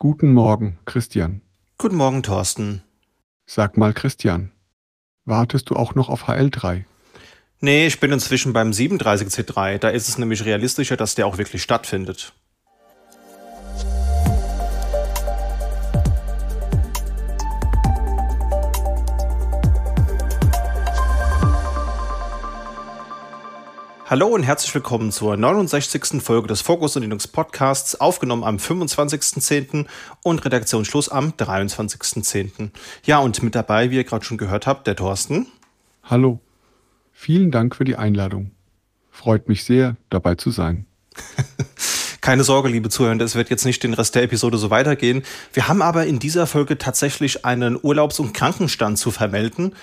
Guten Morgen, Christian. Guten Morgen, Thorsten. Sag mal, Christian, wartest du auch noch auf HL3? Nee, ich bin inzwischen beim 37C3. Da ist es nämlich realistischer, dass der auch wirklich stattfindet. Hallo und herzlich willkommen zur 69. Folge des Fokus und Linux Podcasts, aufgenommen am 25.10. und Redaktionsschluss am 23.10. Ja, und mit dabei, wie ihr gerade schon gehört habt, der Thorsten. Hallo. Vielen Dank für die Einladung. Freut mich sehr, dabei zu sein. Keine Sorge, liebe Zuhörer, es wird jetzt nicht den Rest der Episode so weitergehen. Wir haben aber in dieser Folge tatsächlich einen Urlaubs- und Krankenstand zu vermelden.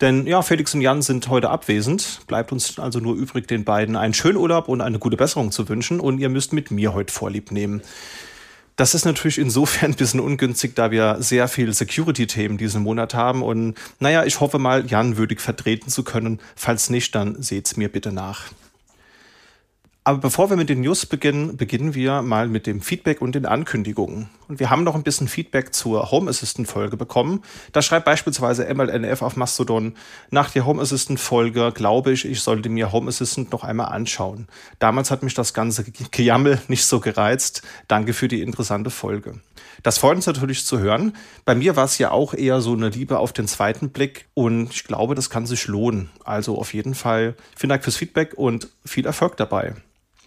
Denn ja, Felix und Jan sind heute abwesend. Bleibt uns also nur übrig, den beiden einen schönen Urlaub und eine gute Besserung zu wünschen. Und ihr müsst mit mir heute Vorlieb nehmen. Das ist natürlich insofern ein bisschen ungünstig, da wir sehr viel Security-Themen diesen Monat haben. Und naja, ich hoffe mal, Jan würdig vertreten zu können. Falls nicht, dann seht's mir bitte nach. Aber bevor wir mit den News beginnen, beginnen wir mal mit dem Feedback und den Ankündigungen. Und wir haben noch ein bisschen Feedback zur Home Assistant Folge bekommen. Da schreibt beispielsweise MLNF auf Mastodon, nach der Home Assistant Folge glaube ich, ich sollte mir Home Assistant noch einmal anschauen. Damals hat mich das ganze Gejammel nicht so gereizt. Danke für die interessante Folge. Das freut uns natürlich zu hören. Bei mir war es ja auch eher so eine Liebe auf den zweiten Blick und ich glaube, das kann sich lohnen. Also auf jeden Fall vielen Dank fürs Feedback und viel Erfolg dabei.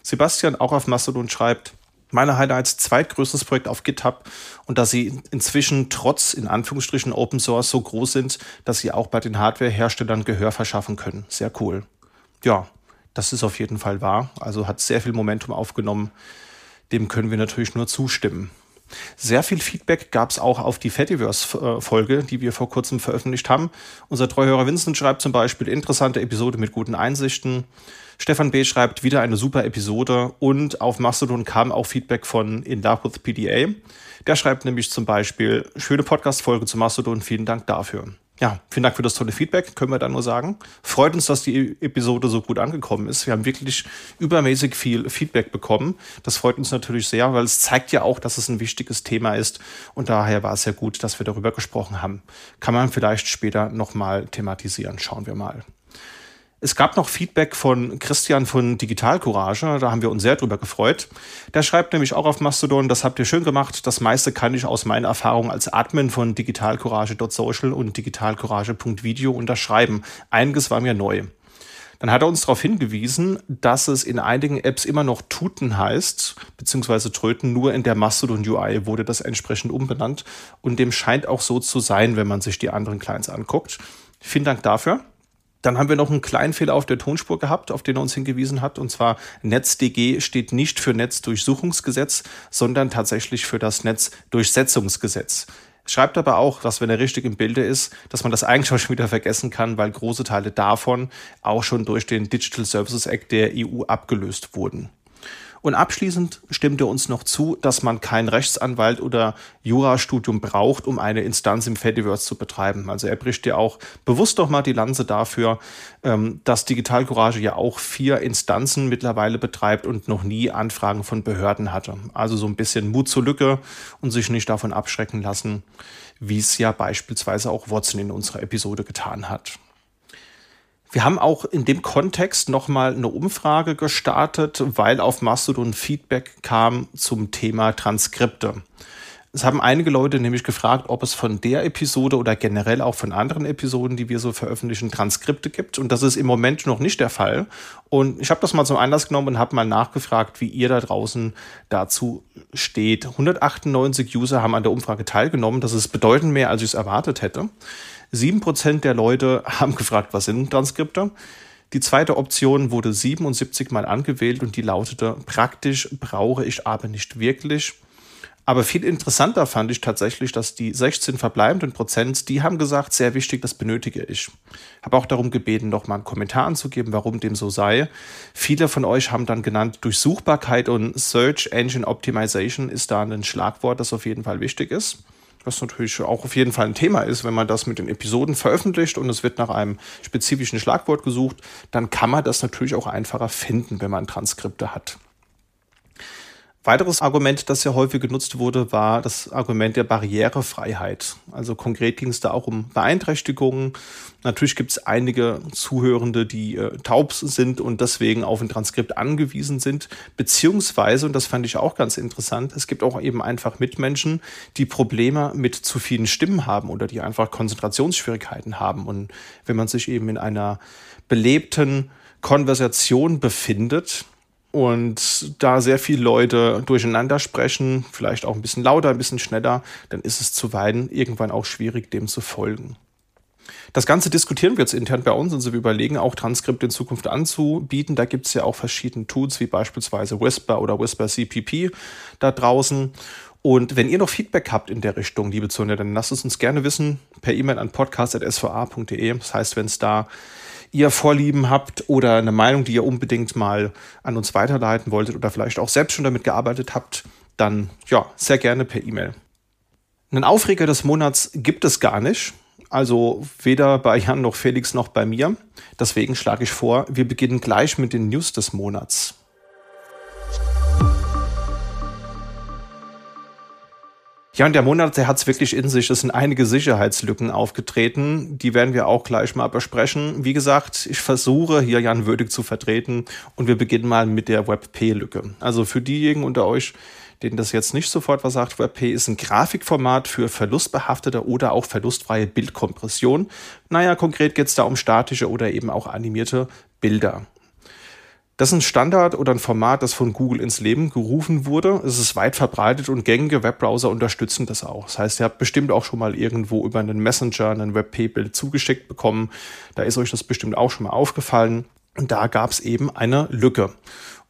Sebastian auch auf Mastodon schreibt, meine Highlights zweitgrößtes Projekt auf GitHub und dass sie inzwischen trotz in Anführungsstrichen Open Source so groß sind, dass sie auch bei den Hardware-Herstellern Gehör verschaffen können. Sehr cool. Ja, das ist auf jeden Fall wahr. Also hat sehr viel Momentum aufgenommen. Dem können wir natürlich nur zustimmen. Sehr viel Feedback gab es auch auf die Fediverse-Folge, die wir vor kurzem veröffentlicht haben. Unser Treuhörer Vincent schreibt zum Beispiel interessante Episode mit guten Einsichten. Stefan B. schreibt wieder eine super Episode und auf Mastodon kam auch Feedback von In Love with PDA. Der schreibt nämlich zum Beispiel, schöne Podcast-Folge zu Mastodon, vielen Dank dafür. Ja, vielen Dank für das tolle Feedback, können wir dann nur sagen. Freut uns, dass die Episode so gut angekommen ist. Wir haben wirklich übermäßig viel Feedback bekommen. Das freut uns natürlich sehr, weil es zeigt ja auch, dass es ein wichtiges Thema ist. Und daher war es ja gut, dass wir darüber gesprochen haben. Kann man vielleicht später nochmal thematisieren. Schauen wir mal. Es gab noch Feedback von Christian von Digital Courage, da haben wir uns sehr drüber gefreut. Der schreibt nämlich auch auf Mastodon, das habt ihr schön gemacht, das meiste kann ich aus meiner Erfahrung als Admin von digitalcourage.social und digitalcourage.video unterschreiben. Einiges war mir neu. Dann hat er uns darauf hingewiesen, dass es in einigen Apps immer noch Tuten heißt, beziehungsweise Tröten, nur in der Mastodon UI wurde das entsprechend umbenannt und dem scheint auch so zu sein, wenn man sich die anderen Clients anguckt. Vielen Dank dafür. Dann haben wir noch einen kleinen Fehler auf der Tonspur gehabt, auf den er uns hingewiesen hat. Und zwar NetzDG steht nicht für Netzdurchsuchungsgesetz, sondern tatsächlich für das Netzdurchsetzungsgesetz. Schreibt aber auch, dass wenn er richtig im Bilde ist, dass man das eigentlich auch schon wieder vergessen kann, weil große Teile davon auch schon durch den Digital Services Act der EU abgelöst wurden. Und abschließend stimmt er uns noch zu, dass man kein Rechtsanwalt oder Jurastudium braucht, um eine Instanz im Fediverse zu betreiben. Also er bricht ja auch bewusst doch mal die Lanze dafür, ähm, dass Digital Courage ja auch vier Instanzen mittlerweile betreibt und noch nie Anfragen von Behörden hatte. Also so ein bisschen Mut zur Lücke und sich nicht davon abschrecken lassen, wie es ja beispielsweise auch Watson in unserer Episode getan hat. Wir haben auch in dem Kontext nochmal eine Umfrage gestartet, weil auf Mastodon Feedback kam zum Thema Transkripte. Es haben einige Leute nämlich gefragt, ob es von der Episode oder generell auch von anderen Episoden, die wir so veröffentlichen, Transkripte gibt. Und das ist im Moment noch nicht der Fall. Und ich habe das mal zum Anlass genommen und habe mal nachgefragt, wie ihr da draußen dazu steht. 198 User haben an der Umfrage teilgenommen. Das ist bedeutend mehr, als ich es erwartet hätte. Sieben Prozent der Leute haben gefragt, was sind Transkripte? Die zweite Option wurde 77 Mal angewählt und die lautete, praktisch brauche ich aber nicht wirklich. Aber viel interessanter fand ich tatsächlich, dass die 16 verbleibenden Prozent, die haben gesagt, sehr wichtig, das benötige ich. Habe auch darum gebeten, noch mal einen Kommentar anzugeben, warum dem so sei. Viele von euch haben dann genannt, Durchsuchbarkeit und Search Engine Optimization ist da ein Schlagwort, das auf jeden Fall wichtig ist was natürlich auch auf jeden Fall ein Thema ist, wenn man das mit den Episoden veröffentlicht und es wird nach einem spezifischen Schlagwort gesucht, dann kann man das natürlich auch einfacher finden, wenn man Transkripte hat. Weiteres Argument, das ja häufig genutzt wurde, war das Argument der Barrierefreiheit. Also konkret ging es da auch um Beeinträchtigungen. Natürlich gibt es einige Zuhörende, die äh, taub sind und deswegen auf ein Transkript angewiesen sind. Beziehungsweise, und das fand ich auch ganz interessant, es gibt auch eben einfach Mitmenschen, die Probleme mit zu vielen Stimmen haben oder die einfach Konzentrationsschwierigkeiten haben. Und wenn man sich eben in einer belebten Konversation befindet, und da sehr viele Leute durcheinander sprechen, vielleicht auch ein bisschen lauter, ein bisschen schneller, dann ist es zuweilen irgendwann auch schwierig, dem zu folgen. Das Ganze diskutieren wir jetzt intern bei uns und wir überlegen auch Transkripte in Zukunft anzubieten. Da gibt es ja auch verschiedene Tools wie beispielsweise Whisper oder Whisper CPP da draußen. Und wenn ihr noch Feedback habt in der Richtung, liebe Zuhörer, dann lasst es uns gerne wissen per E-Mail an podcast.sva.de. Das heißt, wenn es da ihr Vorlieben habt oder eine Meinung, die ihr unbedingt mal an uns weiterleiten wolltet oder vielleicht auch selbst schon damit gearbeitet habt, dann ja, sehr gerne per E-Mail. Einen Aufreger des Monats gibt es gar nicht. Also weder bei Jan noch Felix noch bei mir. Deswegen schlage ich vor, wir beginnen gleich mit den News des Monats. Ja, und der Monat, der hat es wirklich in sich. Es sind einige Sicherheitslücken aufgetreten. Die werden wir auch gleich mal besprechen. Wie gesagt, ich versuche hier Jan würdig zu vertreten und wir beginnen mal mit der WebP-Lücke. Also für diejenigen unter euch, denen das jetzt nicht sofort was sagt, WebP ist ein Grafikformat für verlustbehaftete oder auch verlustfreie Bildkompression. Naja, konkret geht es da um statische oder eben auch animierte Bilder. Das ist ein Standard oder ein Format, das von Google ins Leben gerufen wurde. Es ist weit verbreitet und gängige Webbrowser unterstützen das auch. Das heißt, ihr habt bestimmt auch schon mal irgendwo über einen Messenger ein WebP-Bild zugeschickt bekommen. Da ist euch das bestimmt auch schon mal aufgefallen. Und da gab es eben eine Lücke.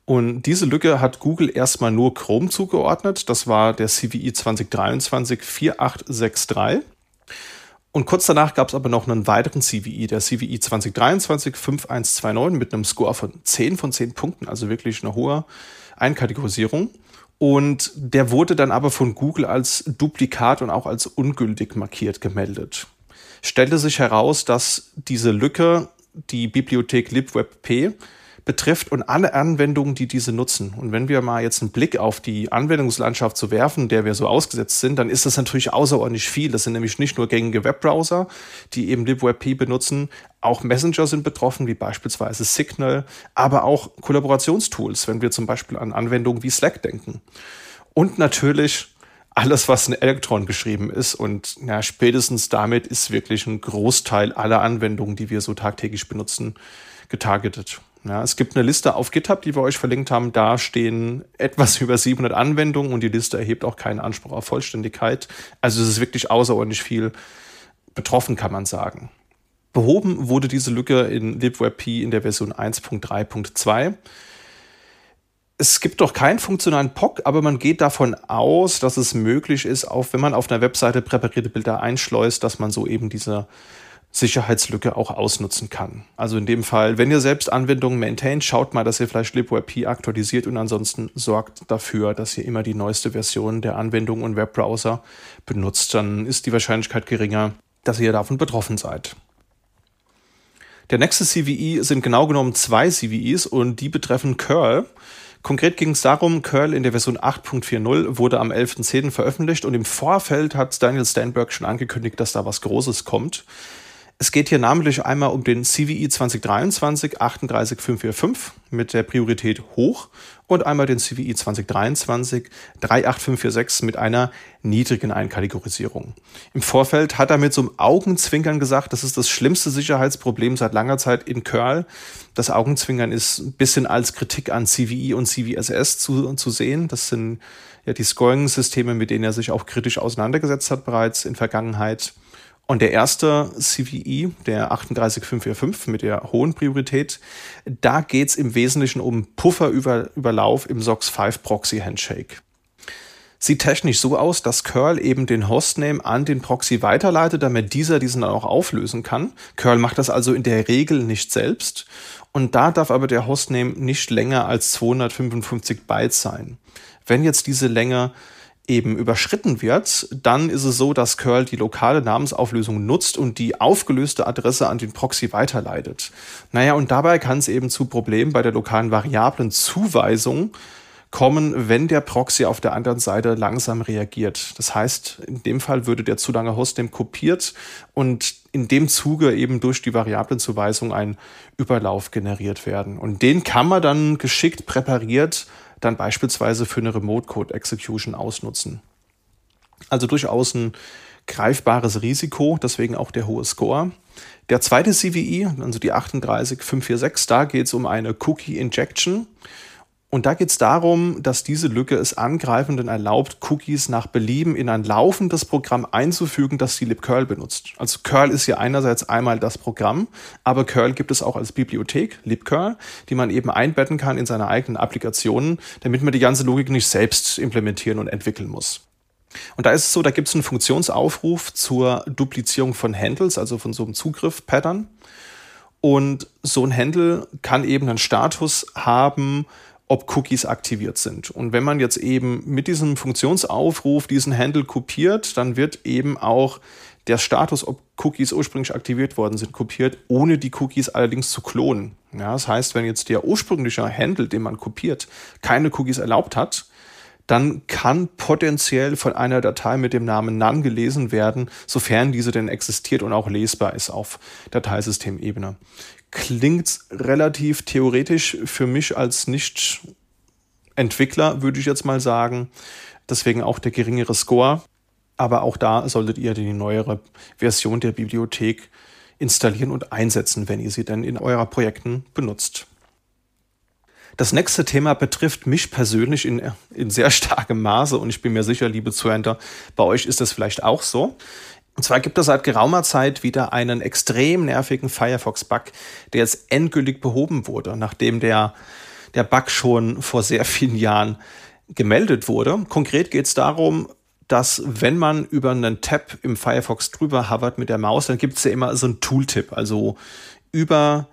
Und diese Lücke hat Google erstmal nur Chrome zugeordnet. Das war der CVI 2023 4863. Und kurz danach gab es aber noch einen weiteren CVI, der CVI 2023 5129 mit einem Score von 10 von 10 Punkten, also wirklich eine hohe Einkategorisierung. Und der wurde dann aber von Google als Duplikat und auch als ungültig markiert gemeldet. Stellte sich heraus, dass diese Lücke die Bibliothek libwebp betrifft und alle Anwendungen, die diese nutzen. Und wenn wir mal jetzt einen Blick auf die Anwendungslandschaft zu werfen, der wir so ausgesetzt sind, dann ist das natürlich außerordentlich viel. Das sind nämlich nicht nur gängige Webbrowser, die eben LibWebP benutzen, auch Messenger sind betroffen, wie beispielsweise Signal, aber auch Kollaborationstools, wenn wir zum Beispiel an Anwendungen wie Slack denken. Und natürlich alles, was in Electron geschrieben ist. Und ja, spätestens damit ist wirklich ein Großteil aller Anwendungen, die wir so tagtäglich benutzen, getargetet. Ja, es gibt eine Liste auf GitHub, die wir euch verlinkt haben. Da stehen etwas über 700 Anwendungen und die Liste erhebt auch keinen Anspruch auf Vollständigkeit. Also es ist wirklich außerordentlich viel betroffen, kann man sagen. Behoben wurde diese Lücke in libwebp in der Version 1.3.2. Es gibt doch keinen funktionalen POC, aber man geht davon aus, dass es möglich ist, auch wenn man auf einer Webseite präparierte Bilder einschleust, dass man so eben diese Sicherheitslücke auch ausnutzen kann. Also in dem Fall, wenn ihr selbst Anwendungen maintaint, schaut mal, dass ihr vielleicht libwebp aktualisiert und ansonsten sorgt dafür, dass ihr immer die neueste Version der Anwendung und Webbrowser benutzt. Dann ist die Wahrscheinlichkeit geringer, dass ihr davon betroffen seid. Der nächste CVE sind genau genommen zwei CVEs und die betreffen Curl. Konkret ging es darum, Curl in der Version 8.40 wurde am 11.10. veröffentlicht und im Vorfeld hat Daniel Steinberg schon angekündigt, dass da was Großes kommt. Es geht hier namentlich einmal um den CVI 2023 38545 mit der Priorität hoch und einmal den CVI 2023 38546 mit einer niedrigen Einkategorisierung. Im Vorfeld hat er mit so einem Augenzwinkern gesagt, das ist das schlimmste Sicherheitsproblem seit langer Zeit in Curl. Das Augenzwinkern ist ein bisschen als Kritik an CVI und CVSS zu, zu sehen. Das sind ja die Scoring-Systeme, mit denen er sich auch kritisch auseinandergesetzt hat bereits in Vergangenheit. Und der erste CVE, der 38545 mit der hohen Priorität, da geht's im Wesentlichen um Pufferüberlauf im SOX 5 Proxy Handshake. Sieht technisch so aus, dass Curl eben den Hostname an den Proxy weiterleitet, damit dieser diesen dann auch auflösen kann. Curl macht das also in der Regel nicht selbst. Und da darf aber der Hostname nicht länger als 255 Bytes sein. Wenn jetzt diese Länge eben überschritten wird, dann ist es so, dass curl die lokale Namensauflösung nutzt und die aufgelöste Adresse an den Proxy weiterleitet. Naja, und dabei kann es eben zu Problemen bei der lokalen Variablenzuweisung kommen, wenn der Proxy auf der anderen Seite langsam reagiert. Das heißt, in dem Fall würde der zu lange Hostname kopiert und in dem Zuge eben durch die Variablenzuweisung ein Überlauf generiert werden. Und den kann man dann geschickt präpariert dann beispielsweise für eine Remote Code Execution ausnutzen. Also durchaus ein greifbares Risiko, deswegen auch der hohe Score. Der zweite CVE, also die 38546, da geht es um eine Cookie Injection. Und da geht es darum, dass diese Lücke es Angreifenden erlaubt, Cookies nach Belieben in ein laufendes Programm einzufügen, das die libcurl benutzt. Also Curl ist ja einerseits einmal das Programm, aber Curl gibt es auch als Bibliothek, libcurl, die man eben einbetten kann in seine eigenen Applikationen, damit man die ganze Logik nicht selbst implementieren und entwickeln muss. Und da ist es so, da gibt es einen Funktionsaufruf zur Duplizierung von Handles, also von so einem Zugriff-Pattern. Und so ein Handle kann eben einen Status haben, ob Cookies aktiviert sind. Und wenn man jetzt eben mit diesem Funktionsaufruf diesen Handle kopiert, dann wird eben auch der Status, ob Cookies ursprünglich aktiviert worden sind, kopiert, ohne die Cookies allerdings zu klonen. Ja, das heißt, wenn jetzt der ursprüngliche Handle, den man kopiert, keine Cookies erlaubt hat, dann kann potenziell von einer Datei mit dem Namen None gelesen werden, sofern diese denn existiert und auch lesbar ist auf Dateisystemebene klingt relativ theoretisch für mich als Nicht-Entwickler, würde ich jetzt mal sagen. Deswegen auch der geringere Score. Aber auch da solltet ihr die neuere Version der Bibliothek installieren und einsetzen, wenn ihr sie denn in eurer Projekten benutzt. Das nächste Thema betrifft mich persönlich in, in sehr starkem Maße und ich bin mir sicher, liebe Zuhörer, bei euch ist das vielleicht auch so. Und zwar gibt es seit geraumer Zeit wieder einen extrem nervigen Firefox-Bug, der jetzt endgültig behoben wurde, nachdem der, der Bug schon vor sehr vielen Jahren gemeldet wurde. Konkret geht es darum, dass wenn man über einen Tab im Firefox drüber hovert mit der Maus, dann gibt es ja immer so ein Tooltip. Also über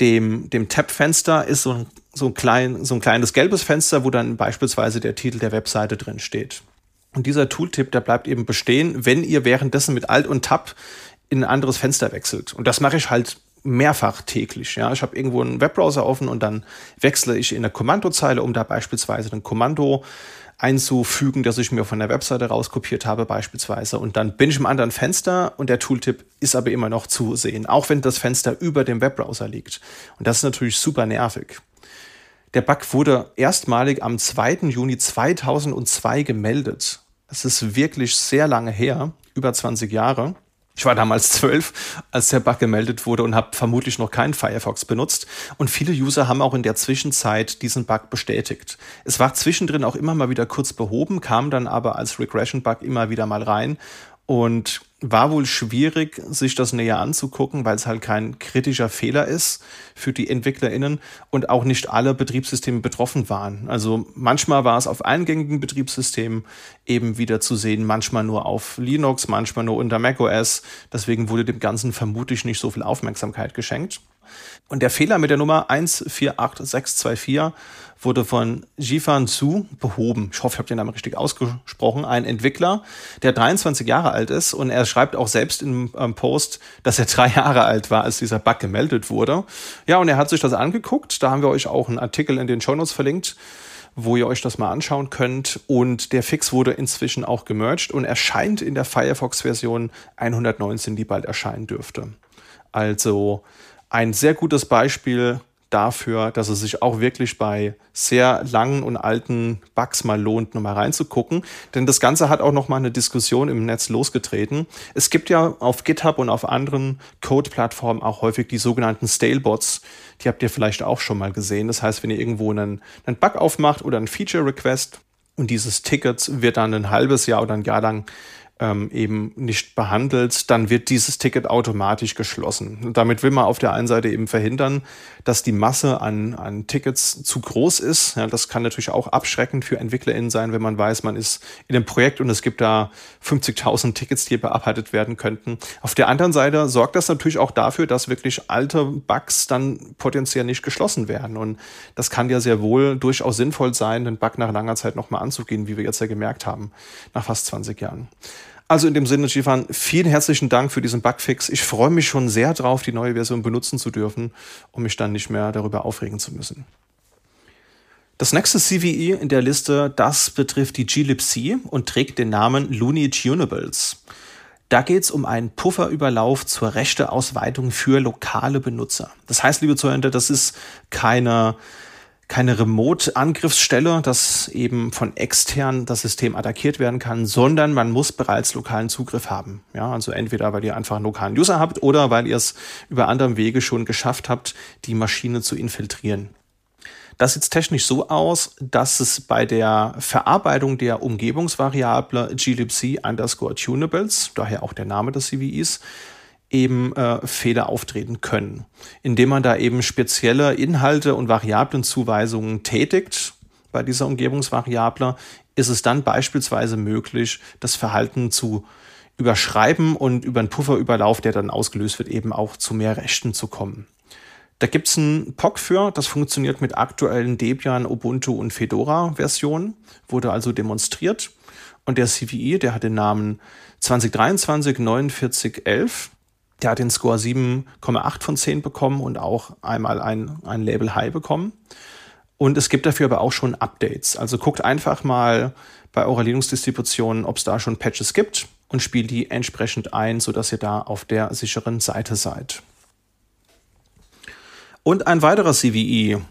dem, dem Tab-Fenster ist so ein, so, ein klein, so ein kleines gelbes Fenster, wo dann beispielsweise der Titel der Webseite drin steht. Und dieser Tooltip, der bleibt eben bestehen, wenn ihr währenddessen mit Alt und Tab in ein anderes Fenster wechselt. Und das mache ich halt mehrfach täglich. Ja, ich habe irgendwo einen Webbrowser offen und dann wechsle ich in der Kommandozeile, um da beispielsweise ein Kommando einzufügen, das ich mir von der Webseite rauskopiert habe beispielsweise. Und dann bin ich im anderen Fenster und der Tooltip ist aber immer noch zu sehen, auch wenn das Fenster über dem Webbrowser liegt. Und das ist natürlich super nervig. Der Bug wurde erstmalig am 2. Juni 2002 gemeldet. Es ist wirklich sehr lange her, über 20 Jahre. Ich war damals zwölf, als der Bug gemeldet wurde und habe vermutlich noch keinen Firefox benutzt. Und viele User haben auch in der Zwischenzeit diesen Bug bestätigt. Es war zwischendrin auch immer mal wieder kurz behoben, kam dann aber als Regression-Bug immer wieder mal rein. Und war wohl schwierig, sich das näher anzugucken, weil es halt kein kritischer Fehler ist für die EntwicklerInnen und auch nicht alle Betriebssysteme betroffen waren. Also manchmal war es auf eingängigen Betriebssystemen eben wieder zu sehen, manchmal nur auf Linux, manchmal nur unter macOS. Deswegen wurde dem Ganzen vermutlich nicht so viel Aufmerksamkeit geschenkt. Und der Fehler mit der Nummer 148624 wurde von Jifan Zhu behoben. Ich hoffe, ich habe den Namen richtig ausgesprochen. Ein Entwickler, der 23 Jahre alt ist und er schreibt auch selbst im ähm, Post, dass er drei Jahre alt war, als dieser Bug gemeldet wurde. Ja, und er hat sich das angeguckt. Da haben wir euch auch einen Artikel in den Shownotes verlinkt wo ihr euch das mal anschauen könnt. Und der Fix wurde inzwischen auch gemerged und erscheint in der Firefox-Version 119, die bald erscheinen dürfte. Also ein sehr gutes Beispiel dafür, dass es sich auch wirklich bei sehr langen und alten Bugs mal lohnt, nochmal reinzugucken. Denn das Ganze hat auch nochmal eine Diskussion im Netz losgetreten. Es gibt ja auf GitHub und auf anderen Code-Plattformen auch häufig die sogenannten Stalebots. Die habt ihr vielleicht auch schon mal gesehen. Das heißt, wenn ihr irgendwo einen, einen Bug aufmacht oder einen Feature-Request und dieses Ticket wird dann ein halbes Jahr oder ein Jahr lang ähm, eben nicht behandelt, dann wird dieses Ticket automatisch geschlossen. Damit will man auf der einen Seite eben verhindern, dass die Masse an, an Tickets zu groß ist. Ja, das kann natürlich auch abschreckend für EntwicklerInnen sein, wenn man weiß, man ist in einem Projekt und es gibt da 50.000 Tickets, die bearbeitet werden könnten. Auf der anderen Seite sorgt das natürlich auch dafür, dass wirklich alte Bugs dann potenziell nicht geschlossen werden. Und das kann ja sehr wohl durchaus sinnvoll sein, den Bug nach langer Zeit nochmal anzugehen, wie wir jetzt ja gemerkt haben, nach fast 20 Jahren. Also in dem Sinne, Stefan, vielen herzlichen Dank für diesen Bugfix. Ich freue mich schon sehr drauf, die neue Version benutzen zu dürfen, um mich dann nicht mehr darüber aufregen zu müssen. Das nächste CVE in der Liste, das betrifft die glibc und trägt den Namen Looney Tunables. Da geht es um einen Pufferüberlauf zur Rechteausweitung für lokale Benutzer. Das heißt, liebe Zuhörer, das ist keine, keine Remote-Angriffsstelle, dass eben von extern das System attackiert werden kann, sondern man muss bereits lokalen Zugriff haben. Ja, also entweder weil ihr einfach einen lokalen User habt oder weil ihr es über anderem Wege schon geschafft habt, die Maschine zu infiltrieren. Das sieht technisch so aus, dass es bei der Verarbeitung der Umgebungsvariable glibc underscore tunables, daher auch der Name des CVEs, eben äh, Fehler auftreten können, indem man da eben spezielle Inhalte und Variablenzuweisungen tätigt. Bei dieser Umgebungsvariable ist es dann beispielsweise möglich, das Verhalten zu überschreiben und über einen Pufferüberlauf, der dann ausgelöst wird, eben auch zu mehr Rechten zu kommen. Da gibt es ein POC für, das funktioniert mit aktuellen Debian, Ubuntu und Fedora-Versionen, wurde also demonstriert. Und der CVE, der hat den Namen 2023 4911. Der hat den Score 7,8 von 10 bekommen und auch einmal ein, ein Label High bekommen. Und es gibt dafür aber auch schon Updates. Also guckt einfach mal bei eurer Linux-Distribution, ob es da schon Patches gibt und spielt die entsprechend ein, sodass ihr da auf der sicheren Seite seid. Und ein weiterer CVE.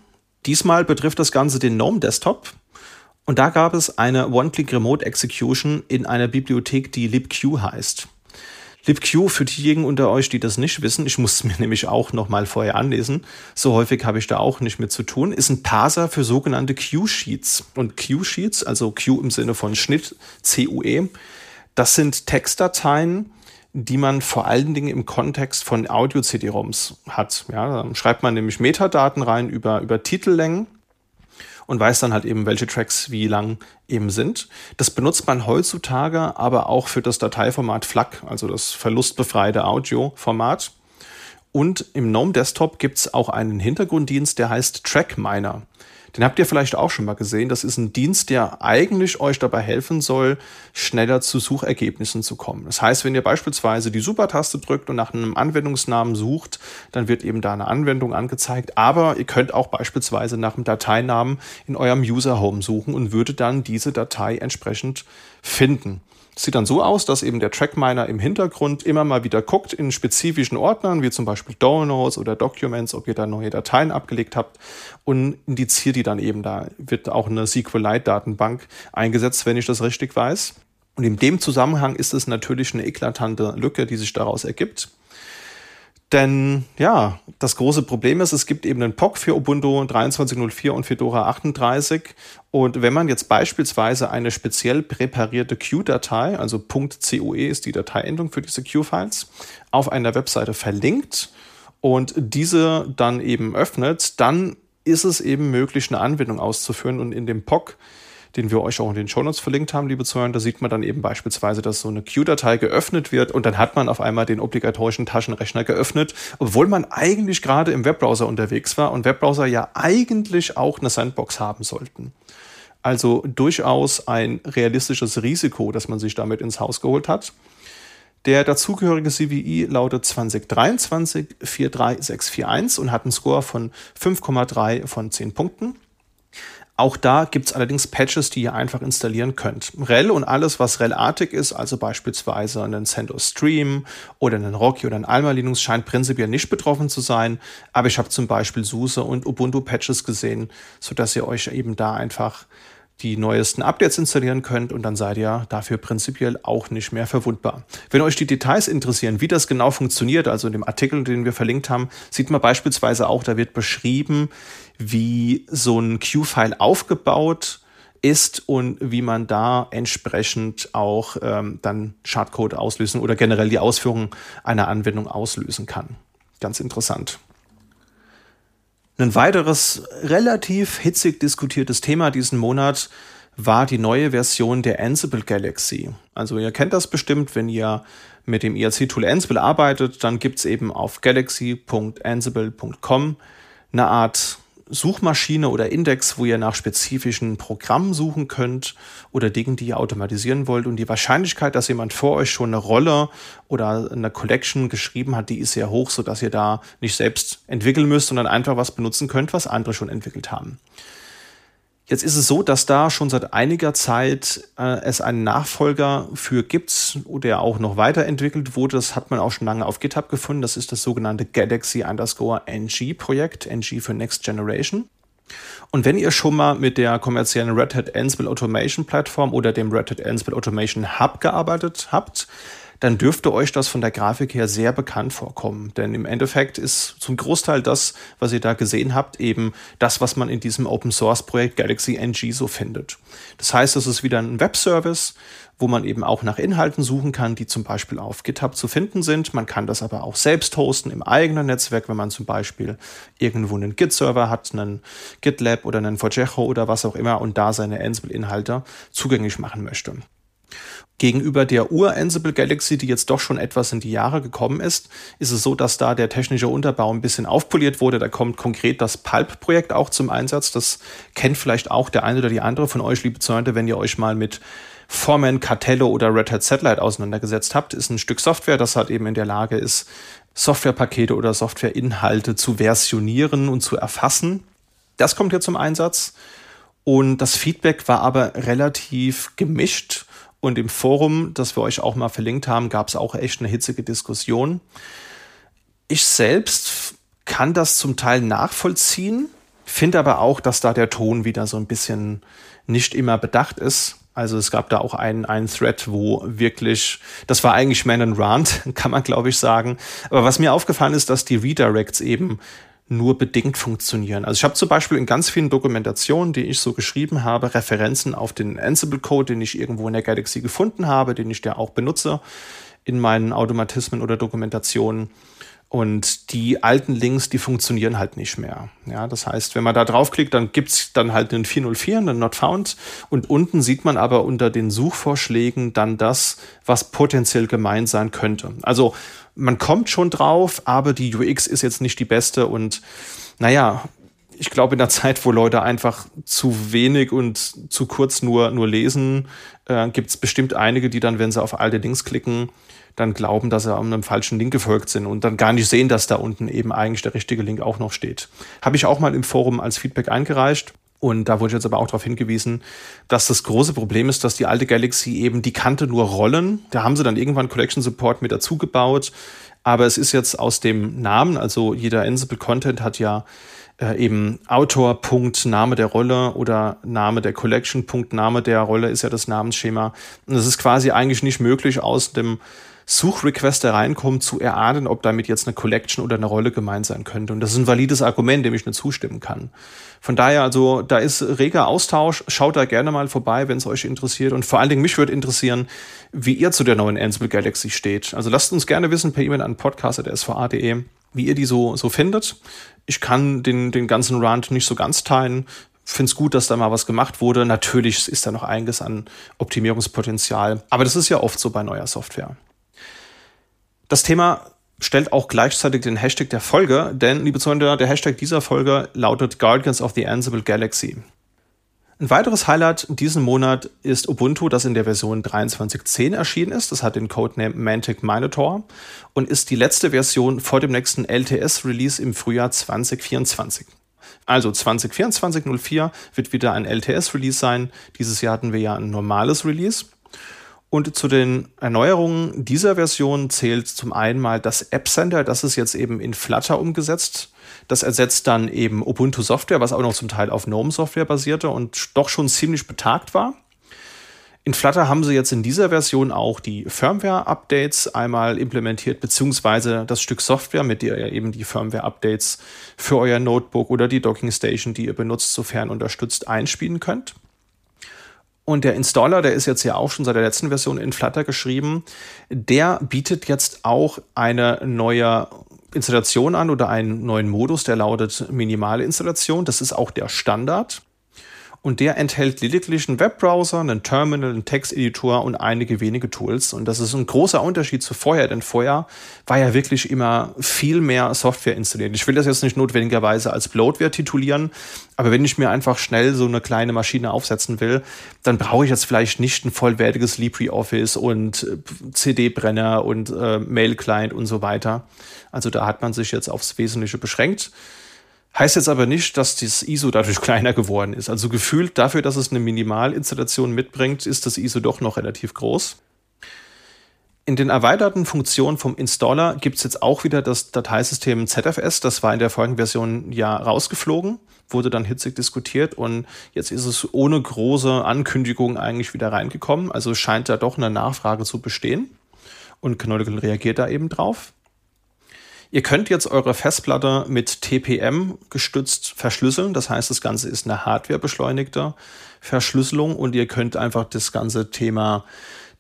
Diesmal betrifft das Ganze den GNOME Desktop. Und da gab es eine One-Click Remote Execution in einer Bibliothek, die libq heißt. Libq für diejenigen unter euch, die das nicht wissen, ich muss es mir nämlich auch nochmal vorher anlesen, so häufig habe ich da auch nicht mit zu tun, ist ein Parser für sogenannte Q-Sheets. Und Q-Sheets, also Q im Sinne von Schnitt, C-U-E, das sind Textdateien, die man vor allen Dingen im Kontext von Audio-CD-ROMs hat. Ja, da schreibt man nämlich Metadaten rein über, über Titellängen und weiß dann halt eben, welche Tracks wie lang eben sind. Das benutzt man heutzutage aber auch für das Dateiformat FLAC, also das verlustbefreite Audioformat. Und im GNOME Desktop gibt es auch einen Hintergrunddienst, der heißt TrackMiner. Den habt ihr vielleicht auch schon mal gesehen. Das ist ein Dienst, der eigentlich euch dabei helfen soll, schneller zu Suchergebnissen zu kommen. Das heißt, wenn ihr beispielsweise die Supertaste drückt und nach einem Anwendungsnamen sucht, dann wird eben da eine Anwendung angezeigt. Aber ihr könnt auch beispielsweise nach einem Dateinamen in eurem User Home suchen und würdet dann diese Datei entsprechend finden. Sieht dann so aus, dass eben der Trackminer im Hintergrund immer mal wieder guckt in spezifischen Ordnern, wie zum Beispiel Downloads oder Documents, ob ihr da neue Dateien abgelegt habt und indiziert die dann eben. Da wird auch eine SQLite-Datenbank eingesetzt, wenn ich das richtig weiß. Und in dem Zusammenhang ist es natürlich eine eklatante Lücke, die sich daraus ergibt. Denn ja, das große Problem ist, es gibt eben einen POC für Ubuntu 23.04 und Fedora 38. Und wenn man jetzt beispielsweise eine speziell präparierte Q-Datei, also .coe ist die Dateiendung für diese Q-Files, auf einer Webseite verlinkt und diese dann eben öffnet, dann ist es eben möglich, eine Anwendung auszuführen und in dem POC den wir euch auch in den Shownotes verlinkt haben, liebe Zuhörer. Da sieht man dann eben beispielsweise, dass so eine Q-Datei geöffnet wird und dann hat man auf einmal den obligatorischen Taschenrechner geöffnet, obwohl man eigentlich gerade im Webbrowser unterwegs war und Webbrowser ja eigentlich auch eine Sandbox haben sollten. Also durchaus ein realistisches Risiko, das man sich damit ins Haus geholt hat. Der dazugehörige CVI lautet 2023 43641 und hat einen Score von 5,3 von 10 Punkten. Auch da gibt es allerdings Patches, die ihr einfach installieren könnt. REL und alles, was REL-artig ist, also beispielsweise einen CentOS Stream oder einen Rocky oder ein Alma Linux, scheint prinzipiell nicht betroffen zu sein. Aber ich habe zum Beispiel SUSE und Ubuntu Patches gesehen, sodass ihr euch eben da einfach die neuesten Updates installieren könnt und dann seid ihr dafür prinzipiell auch nicht mehr verwundbar. Wenn euch die Details interessieren, wie das genau funktioniert, also in dem Artikel, den wir verlinkt haben, sieht man beispielsweise auch, da wird beschrieben, wie so ein Q-File aufgebaut ist und wie man da entsprechend auch ähm, dann Schadcode auslösen oder generell die Ausführung einer Anwendung auslösen kann. Ganz interessant. Ein weiteres relativ hitzig diskutiertes Thema diesen Monat war die neue Version der Ansible Galaxy. Also ihr kennt das bestimmt, wenn ihr mit dem IRC-Tool Ansible arbeitet, dann gibt es eben auf galaxy.ansible.com eine Art Suchmaschine oder Index, wo ihr nach spezifischen Programmen suchen könnt oder Dingen, die ihr automatisieren wollt. Und die Wahrscheinlichkeit, dass jemand vor euch schon eine Rolle oder eine Collection geschrieben hat, die ist sehr hoch, sodass ihr da nicht selbst entwickeln müsst, sondern einfach was benutzen könnt, was andere schon entwickelt haben. Jetzt ist es so, dass da schon seit einiger Zeit äh, es einen Nachfolger für gibt, der auch noch weiterentwickelt wurde. Das hat man auch schon lange auf GitHub gefunden. Das ist das sogenannte Galaxy underscore NG Projekt, NG für Next Generation. Und wenn ihr schon mal mit der kommerziellen Red Hat Ansible Automation Plattform oder dem Red Hat Ansible Automation Hub gearbeitet habt, dann dürfte euch das von der Grafik her sehr bekannt vorkommen. Denn im Endeffekt ist zum Großteil das, was ihr da gesehen habt, eben das, was man in diesem Open Source Projekt Galaxy NG so findet. Das heißt, es ist wieder ein Webservice, wo man eben auch nach Inhalten suchen kann, die zum Beispiel auf GitHub zu finden sind. Man kann das aber auch selbst hosten im eigenen Netzwerk, wenn man zum Beispiel irgendwo einen Git-Server hat, einen GitLab oder einen Fojecho oder was auch immer und da seine Ansible-Inhalte zugänglich machen möchte. Gegenüber der Ur-Ansible Galaxy, die jetzt doch schon etwas in die Jahre gekommen ist, ist es so, dass da der technische Unterbau ein bisschen aufpoliert wurde. Da kommt konkret das Pulp-Projekt auch zum Einsatz. Das kennt vielleicht auch der eine oder die andere von euch, liebe Zuhörer, wenn ihr euch mal mit Foreman, Cartello oder Red Hat Satellite auseinandergesetzt habt. Ist ein Stück Software, das halt eben in der Lage ist, Softwarepakete oder Softwareinhalte zu versionieren und zu erfassen. Das kommt hier zum Einsatz. Und das Feedback war aber relativ gemischt und im Forum, das wir euch auch mal verlinkt haben, gab es auch echt eine hitzige Diskussion. Ich selbst kann das zum Teil nachvollziehen, finde aber auch, dass da der Ton wieder so ein bisschen nicht immer bedacht ist. Also es gab da auch einen, einen Thread, wo wirklich, das war eigentlich Man and Rant, kann man glaube ich sagen. Aber was mir aufgefallen ist, dass die Redirects eben nur bedingt funktionieren. Also ich habe zum Beispiel in ganz vielen Dokumentationen, die ich so geschrieben habe, Referenzen auf den Ansible-Code, den ich irgendwo in der Galaxy gefunden habe, den ich ja auch benutze in meinen Automatismen oder Dokumentationen. Und die alten Links, die funktionieren halt nicht mehr. Ja, das heißt, wenn man da draufklickt, dann gibt's dann halt einen 404, einen Not Found. Und unten sieht man aber unter den Suchvorschlägen dann das, was potenziell gemeint sein könnte. Also man kommt schon drauf, aber die UX ist jetzt nicht die beste. Und naja, ich glaube, in der Zeit, wo Leute einfach zu wenig und zu kurz nur, nur lesen, äh, gibt's bestimmt einige, die dann, wenn sie auf alte Links klicken, dann glauben, dass sie einem falschen Link gefolgt sind und dann gar nicht sehen, dass da unten eben eigentlich der richtige Link auch noch steht. Habe ich auch mal im Forum als Feedback eingereicht. Und da wurde jetzt aber auch darauf hingewiesen, dass das große Problem ist, dass die alte Galaxy eben, die kannte nur Rollen. Da haben sie dann irgendwann Collection Support mit dazu gebaut. Aber es ist jetzt aus dem Namen, also jeder Ansible Content hat ja äh, eben Autor, Punkt, Name der Rolle oder Name der Collection, Punkt, Name der Rolle ist ja das Namensschema. Und es ist quasi eigentlich nicht möglich, aus dem Suchrequest, der reinkommt, zu erahnen, ob damit jetzt eine Collection oder eine Rolle gemeint sein könnte. Und das ist ein valides Argument, dem ich nicht zustimmen kann. Von daher, also, da ist reger Austausch. Schaut da gerne mal vorbei, wenn es euch interessiert. Und vor allen Dingen mich würde interessieren, wie ihr zu der neuen Ansible Galaxy steht. Also lasst uns gerne wissen per E-Mail an podcast.sva.de, wie ihr die so, so findet. Ich kann den, den ganzen Rant nicht so ganz teilen finde es gut, dass da mal was gemacht wurde. Natürlich ist da noch einiges an Optimierungspotenzial, aber das ist ja oft so bei neuer Software. Das Thema stellt auch gleichzeitig den Hashtag der Folge, denn, liebe Zuhörer, der Hashtag dieser Folge lautet Guardians of the Ansible Galaxy. Ein weiteres Highlight diesen Monat ist Ubuntu, das in der Version 23.10 erschienen ist. Das hat den Codename Mantic Minotaur und ist die letzte Version vor dem nächsten LTS-Release im Frühjahr 2024. Also 2024 04 wird wieder ein LTS-Release sein. Dieses Jahr hatten wir ja ein normales Release. Und zu den Erneuerungen dieser Version zählt zum einen mal das App Center, das ist jetzt eben in Flutter umgesetzt. Das ersetzt dann eben Ubuntu Software, was auch noch zum Teil auf GNOME Software basierte und doch schon ziemlich betagt war. In Flutter haben sie jetzt in dieser Version auch die Firmware-Updates einmal implementiert, beziehungsweise das Stück Software, mit der ihr eben die Firmware-Updates für euer Notebook oder die Docking Station, die ihr benutzt, sofern unterstützt, einspielen könnt. Und der Installer, der ist jetzt ja auch schon seit der letzten Version in Flutter geschrieben, der bietet jetzt auch eine neue Installation an oder einen neuen Modus, der lautet minimale Installation. Das ist auch der Standard und der enthält lediglich einen Webbrowser, einen Terminal, einen Texteditor und einige wenige Tools. Und das ist ein großer Unterschied zu vorher, denn vorher war ja wirklich immer viel mehr Software installiert. Ich will das jetzt nicht notwendigerweise als Bloatware titulieren, aber wenn ich mir einfach schnell so eine kleine Maschine aufsetzen will, dann brauche ich jetzt vielleicht nicht ein vollwertiges LibreOffice und äh, CD-Brenner und äh, Mail-Client und so weiter. Also da hat man sich jetzt aufs Wesentliche beschränkt. Heißt jetzt aber nicht, dass das ISO dadurch kleiner geworden ist. Also gefühlt dafür, dass es eine Minimalinstallation mitbringt, ist das ISO doch noch relativ groß. In den erweiterten Funktionen vom Installer gibt es jetzt auch wieder das Dateisystem ZFS. Das war in der folgenden Version ja rausgeflogen, wurde dann hitzig diskutiert und jetzt ist es ohne große Ankündigung eigentlich wieder reingekommen. Also scheint da doch eine Nachfrage zu bestehen und Canonical reagiert da eben drauf. Ihr könnt jetzt eure Festplatte mit TPM gestützt verschlüsseln. Das heißt, das Ganze ist eine hardwarebeschleunigte Verschlüsselung und ihr könnt einfach das ganze Thema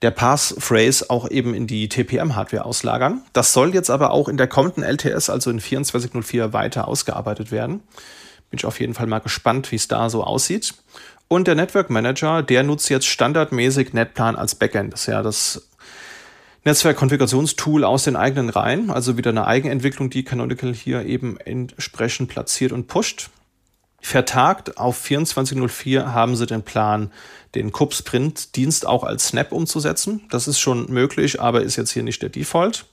der Passphrase auch eben in die TPM-Hardware auslagern. Das soll jetzt aber auch in der kommenden LTS, also in 2404, weiter ausgearbeitet werden. Bin ich auf jeden Fall mal gespannt, wie es da so aussieht. Und der Network Manager, der nutzt jetzt standardmäßig Netplan als Backend. Das ist ja das Netzwerkkonfigurationstool aus den eigenen Reihen, also wieder eine Eigenentwicklung, die Canonical hier eben entsprechend platziert und pusht. Vertagt auf 2404 haben sie den Plan, den Kups-Print-Dienst auch als Snap umzusetzen. Das ist schon möglich, aber ist jetzt hier nicht der Default.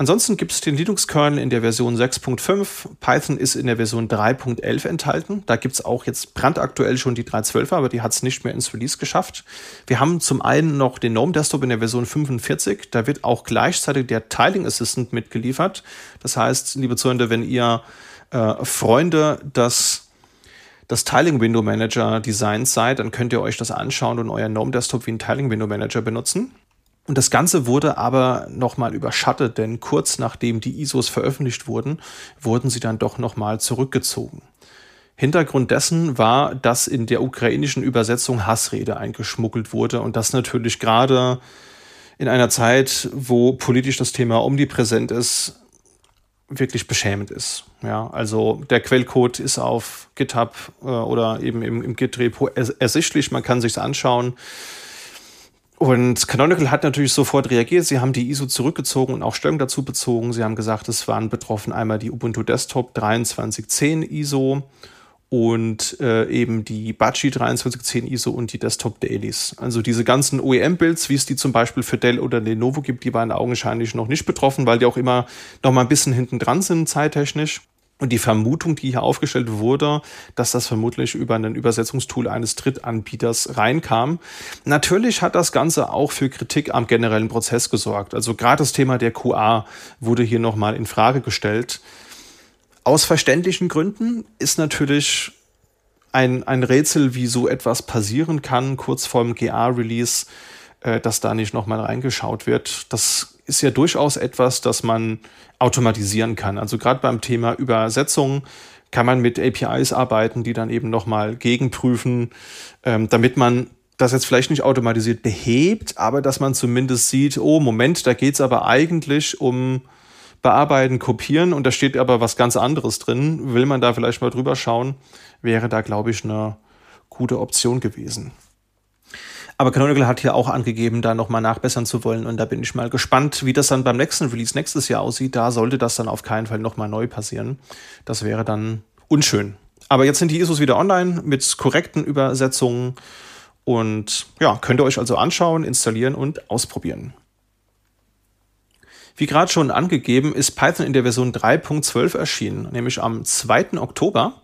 Ansonsten gibt es den Linux-Kernel in der Version 6.5. Python ist in der Version 3.11 enthalten. Da gibt es auch jetzt brandaktuell schon die 3.12er, aber die hat es nicht mehr ins Release geschafft. Wir haben zum einen noch den GNOME Desktop in der Version 45. Da wird auch gleichzeitig der Tiling Assistant mitgeliefert. Das heißt, liebe Zuhörer, wenn ihr äh, Freunde des das Tiling Window Manager Designs seid, dann könnt ihr euch das anschauen und euer GNOME Desktop wie ein Tiling Window Manager benutzen. Und das Ganze wurde aber nochmal überschattet, denn kurz nachdem die ISOs veröffentlicht wurden, wurden sie dann doch nochmal zurückgezogen. Hintergrund dessen war, dass in der ukrainischen Übersetzung Hassrede eingeschmuggelt wurde und das natürlich gerade in einer Zeit, wo politisch das Thema omnipräsent ist, wirklich beschämend ist. Ja, also der Quellcode ist auf GitHub äh, oder eben im, im Git-Repo ersichtlich, man kann sich's anschauen. Und Canonical hat natürlich sofort reagiert. Sie haben die ISO zurückgezogen und auch Stellung dazu bezogen. Sie haben gesagt, es waren betroffen einmal die Ubuntu Desktop 2310 ISO und äh, eben die Bachi 2310 ISO und die Desktop Dailies. Also diese ganzen OEM-Builds, wie es die zum Beispiel für Dell oder Lenovo gibt, die waren augenscheinlich noch nicht betroffen, weil die auch immer noch mal ein bisschen hinten dran sind zeittechnisch. Und die Vermutung, die hier aufgestellt wurde, dass das vermutlich über ein Übersetzungstool eines Drittanbieters reinkam. Natürlich hat das Ganze auch für Kritik am generellen Prozess gesorgt. Also gerade das Thema der QA wurde hier nochmal in Frage gestellt. Aus verständlichen Gründen ist natürlich ein, ein Rätsel, wie so etwas passieren kann, kurz vorm GA-Release, äh, dass da nicht nochmal reingeschaut wird. Das ist ja durchaus etwas, das man automatisieren kann. Also gerade beim Thema Übersetzung kann man mit APIs arbeiten, die dann eben nochmal gegenprüfen, ähm, damit man das jetzt vielleicht nicht automatisiert behebt, aber dass man zumindest sieht, oh Moment, da geht es aber eigentlich um bearbeiten, kopieren und da steht aber was ganz anderes drin. Will man da vielleicht mal drüber schauen, wäre da, glaube ich, eine gute Option gewesen. Aber Canonical hat hier auch angegeben, da nochmal nachbessern zu wollen. Und da bin ich mal gespannt, wie das dann beim nächsten Release nächstes Jahr aussieht. Da sollte das dann auf keinen Fall nochmal neu passieren. Das wäre dann unschön. Aber jetzt sind die ISOs wieder online mit korrekten Übersetzungen. Und ja, könnt ihr euch also anschauen, installieren und ausprobieren. Wie gerade schon angegeben, ist Python in der Version 3.12 erschienen, nämlich am 2. Oktober.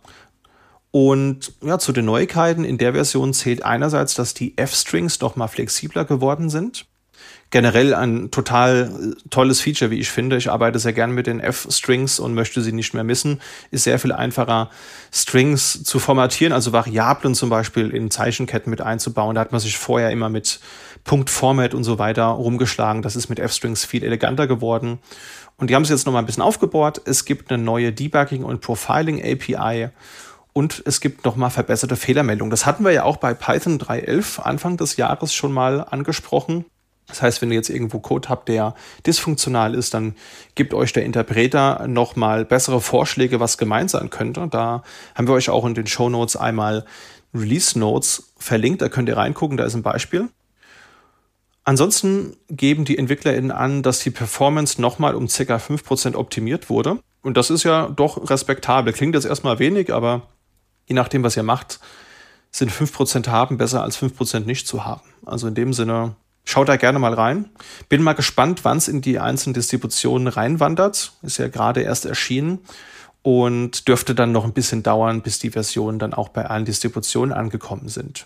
Und ja, zu den Neuigkeiten in der Version zählt einerseits, dass die F-Strings noch mal flexibler geworden sind. Generell ein total äh, tolles Feature, wie ich finde. Ich arbeite sehr gern mit den F-Strings und möchte sie nicht mehr missen. Ist sehr viel einfacher, Strings zu formatieren, also Variablen zum Beispiel in Zeichenketten mit einzubauen. Da hat man sich vorher immer mit Punkt-Format und so weiter rumgeschlagen. Das ist mit F-Strings viel eleganter geworden. Und die haben es jetzt noch mal ein bisschen aufgebohrt. Es gibt eine neue Debugging- und Profiling-API und es gibt noch mal verbesserte Fehlermeldungen. Das hatten wir ja auch bei Python 3.11 Anfang des Jahres schon mal angesprochen. Das heißt, wenn ihr jetzt irgendwo Code habt, der dysfunktional ist, dann gibt euch der Interpreter noch mal bessere Vorschläge, was gemeint sein könnte. Da haben wir euch auch in den Show Notes einmal Release Notes verlinkt. Da könnt ihr reingucken. Da ist ein Beispiel. Ansonsten geben die EntwicklerInnen an, dass die Performance nochmal um ca. 5% optimiert wurde. Und das ist ja doch respektabel. Klingt jetzt erstmal wenig, aber je nachdem, was ihr macht, sind 5% haben besser als 5% nicht zu haben. Also in dem Sinne, schaut da gerne mal rein. Bin mal gespannt, wann es in die einzelnen Distributionen reinwandert. Ist ja gerade erst erschienen. und dürfte dann noch ein bisschen dauern, bis die Versionen dann auch bei allen Distributionen angekommen sind.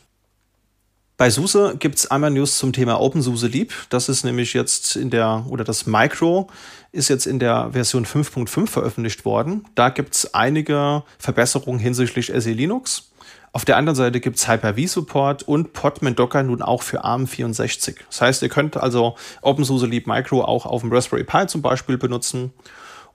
Bei SUSE gibt es einmal News zum Thema OpenSUSE Leap. Das ist nämlich jetzt in der, oder das Micro ist jetzt in der Version 5.5 veröffentlicht worden. Da gibt es einige Verbesserungen hinsichtlich SE Linux. Auf der anderen Seite gibt es Hyper-V-Support und Podman Docker nun auch für ARM64. Das heißt, ihr könnt also OpenSUSE Leap Micro auch auf dem Raspberry Pi zum Beispiel benutzen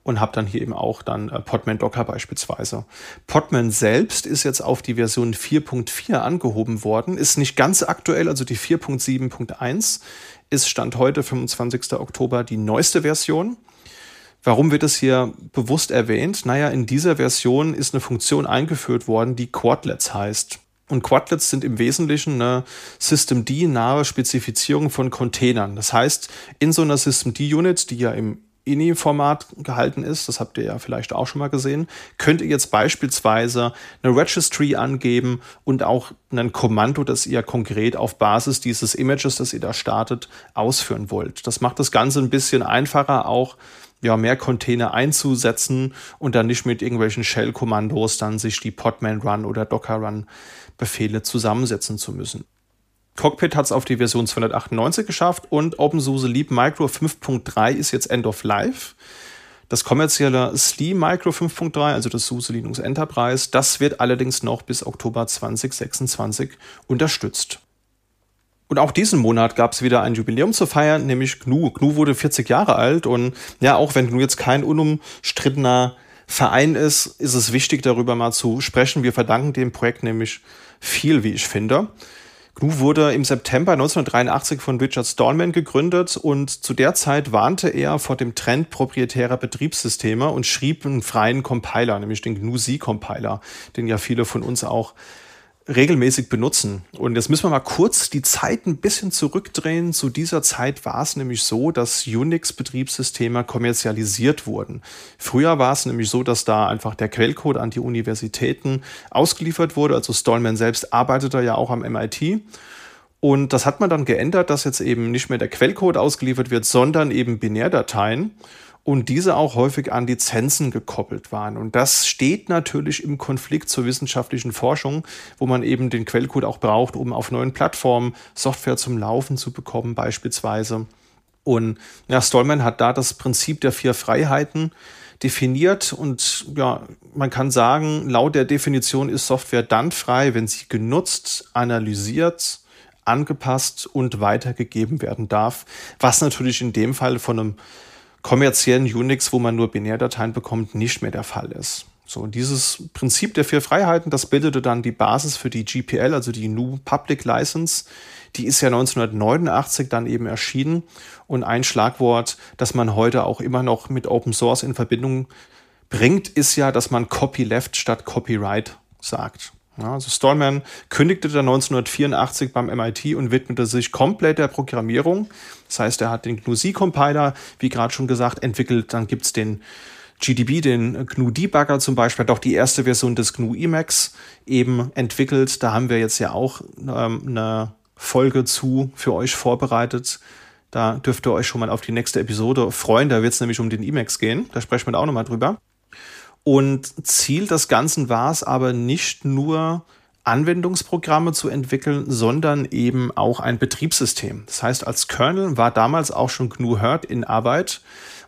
und habe dann hier eben auch dann äh, Podman Docker beispielsweise. Podman selbst ist jetzt auf die Version 4.4 angehoben worden, ist nicht ganz aktuell, also die 4.7.1 ist Stand heute, 25. Oktober, die neueste Version. Warum wird es hier bewusst erwähnt? Naja, in dieser Version ist eine Funktion eingeführt worden, die Quadlets heißt. Und Quadlets sind im Wesentlichen eine Systemd-nahe Spezifizierung von Containern. Das heißt, in so einer Systemd-Unit, die ja im INI-Format gehalten ist, das habt ihr ja vielleicht auch schon mal gesehen, könnt ihr jetzt beispielsweise eine Registry angeben und auch ein Kommando, das ihr konkret auf Basis dieses Images, das ihr da startet, ausführen wollt. Das macht das Ganze ein bisschen einfacher, auch ja, mehr Container einzusetzen und dann nicht mit irgendwelchen Shell-Kommandos dann sich die Podman Run oder Docker Run Befehle zusammensetzen zu müssen. Cockpit hat es auf die Version 298 geschafft und OpenSUSE Leap Micro 5.3 ist jetzt End of Life. Das kommerzielle SLI Micro 5.3, also das SUSE Linux Enterprise, das wird allerdings noch bis Oktober 2026 unterstützt. Und auch diesen Monat gab es wieder ein Jubiläum zu feiern, nämlich GNU. GNU wurde 40 Jahre alt und ja, auch wenn GNU jetzt kein unumstrittener Verein ist, ist es wichtig, darüber mal zu sprechen. Wir verdanken dem Projekt nämlich viel, wie ich finde. GNU wurde im September 1983 von Richard Stallman gegründet und zu der Zeit warnte er vor dem Trend proprietärer Betriebssysteme und schrieb einen freien Compiler, nämlich den GNU-C-Compiler, den ja viele von uns auch regelmäßig benutzen. Und jetzt müssen wir mal kurz die Zeit ein bisschen zurückdrehen. Zu dieser Zeit war es nämlich so, dass Unix-Betriebssysteme kommerzialisiert wurden. Früher war es nämlich so, dass da einfach der Quellcode an die Universitäten ausgeliefert wurde. Also Stallman selbst arbeitete ja auch am MIT. Und das hat man dann geändert, dass jetzt eben nicht mehr der Quellcode ausgeliefert wird, sondern eben Binärdateien und diese auch häufig an Lizenzen gekoppelt waren. Und das steht natürlich im Konflikt zur wissenschaftlichen Forschung, wo man eben den Quellcode auch braucht, um auf neuen Plattformen Software zum Laufen zu bekommen beispielsweise. Und ja, Stallman hat da das Prinzip der vier Freiheiten definiert und ja, man kann sagen, laut der Definition ist Software dann frei, wenn sie genutzt, analysiert, angepasst und weitergegeben werden darf, was natürlich in dem Fall von einem kommerziellen Unix, wo man nur Binärdateien bekommt, nicht mehr der Fall ist. So, dieses Prinzip der vier Freiheiten, das bildete dann die Basis für die GPL, also die GNU Public License. Die ist ja 1989 dann eben erschienen. Und ein Schlagwort, das man heute auch immer noch mit Open Source in Verbindung bringt, ist ja, dass man Copyleft statt Copyright sagt. Also Stallman kündigte dann 1984 beim MIT und widmete sich komplett der Programmierung. Das heißt, er hat den GNU-C-Compiler, wie gerade schon gesagt, entwickelt. Dann gibt's den GDB, den GNU Debugger zum Beispiel, hat auch die erste Version des GNU Emacs eben entwickelt. Da haben wir jetzt ja auch ähm, eine Folge zu für euch vorbereitet. Da dürft ihr euch schon mal auf die nächste Episode freuen. Da wird es nämlich um den Emacs gehen. Da sprechen wir da auch nochmal drüber. Und Ziel des Ganzen war es aber nicht nur, Anwendungsprogramme zu entwickeln, sondern eben auch ein Betriebssystem. Das heißt, als Kernel war damals auch schon GNU Hurt in Arbeit.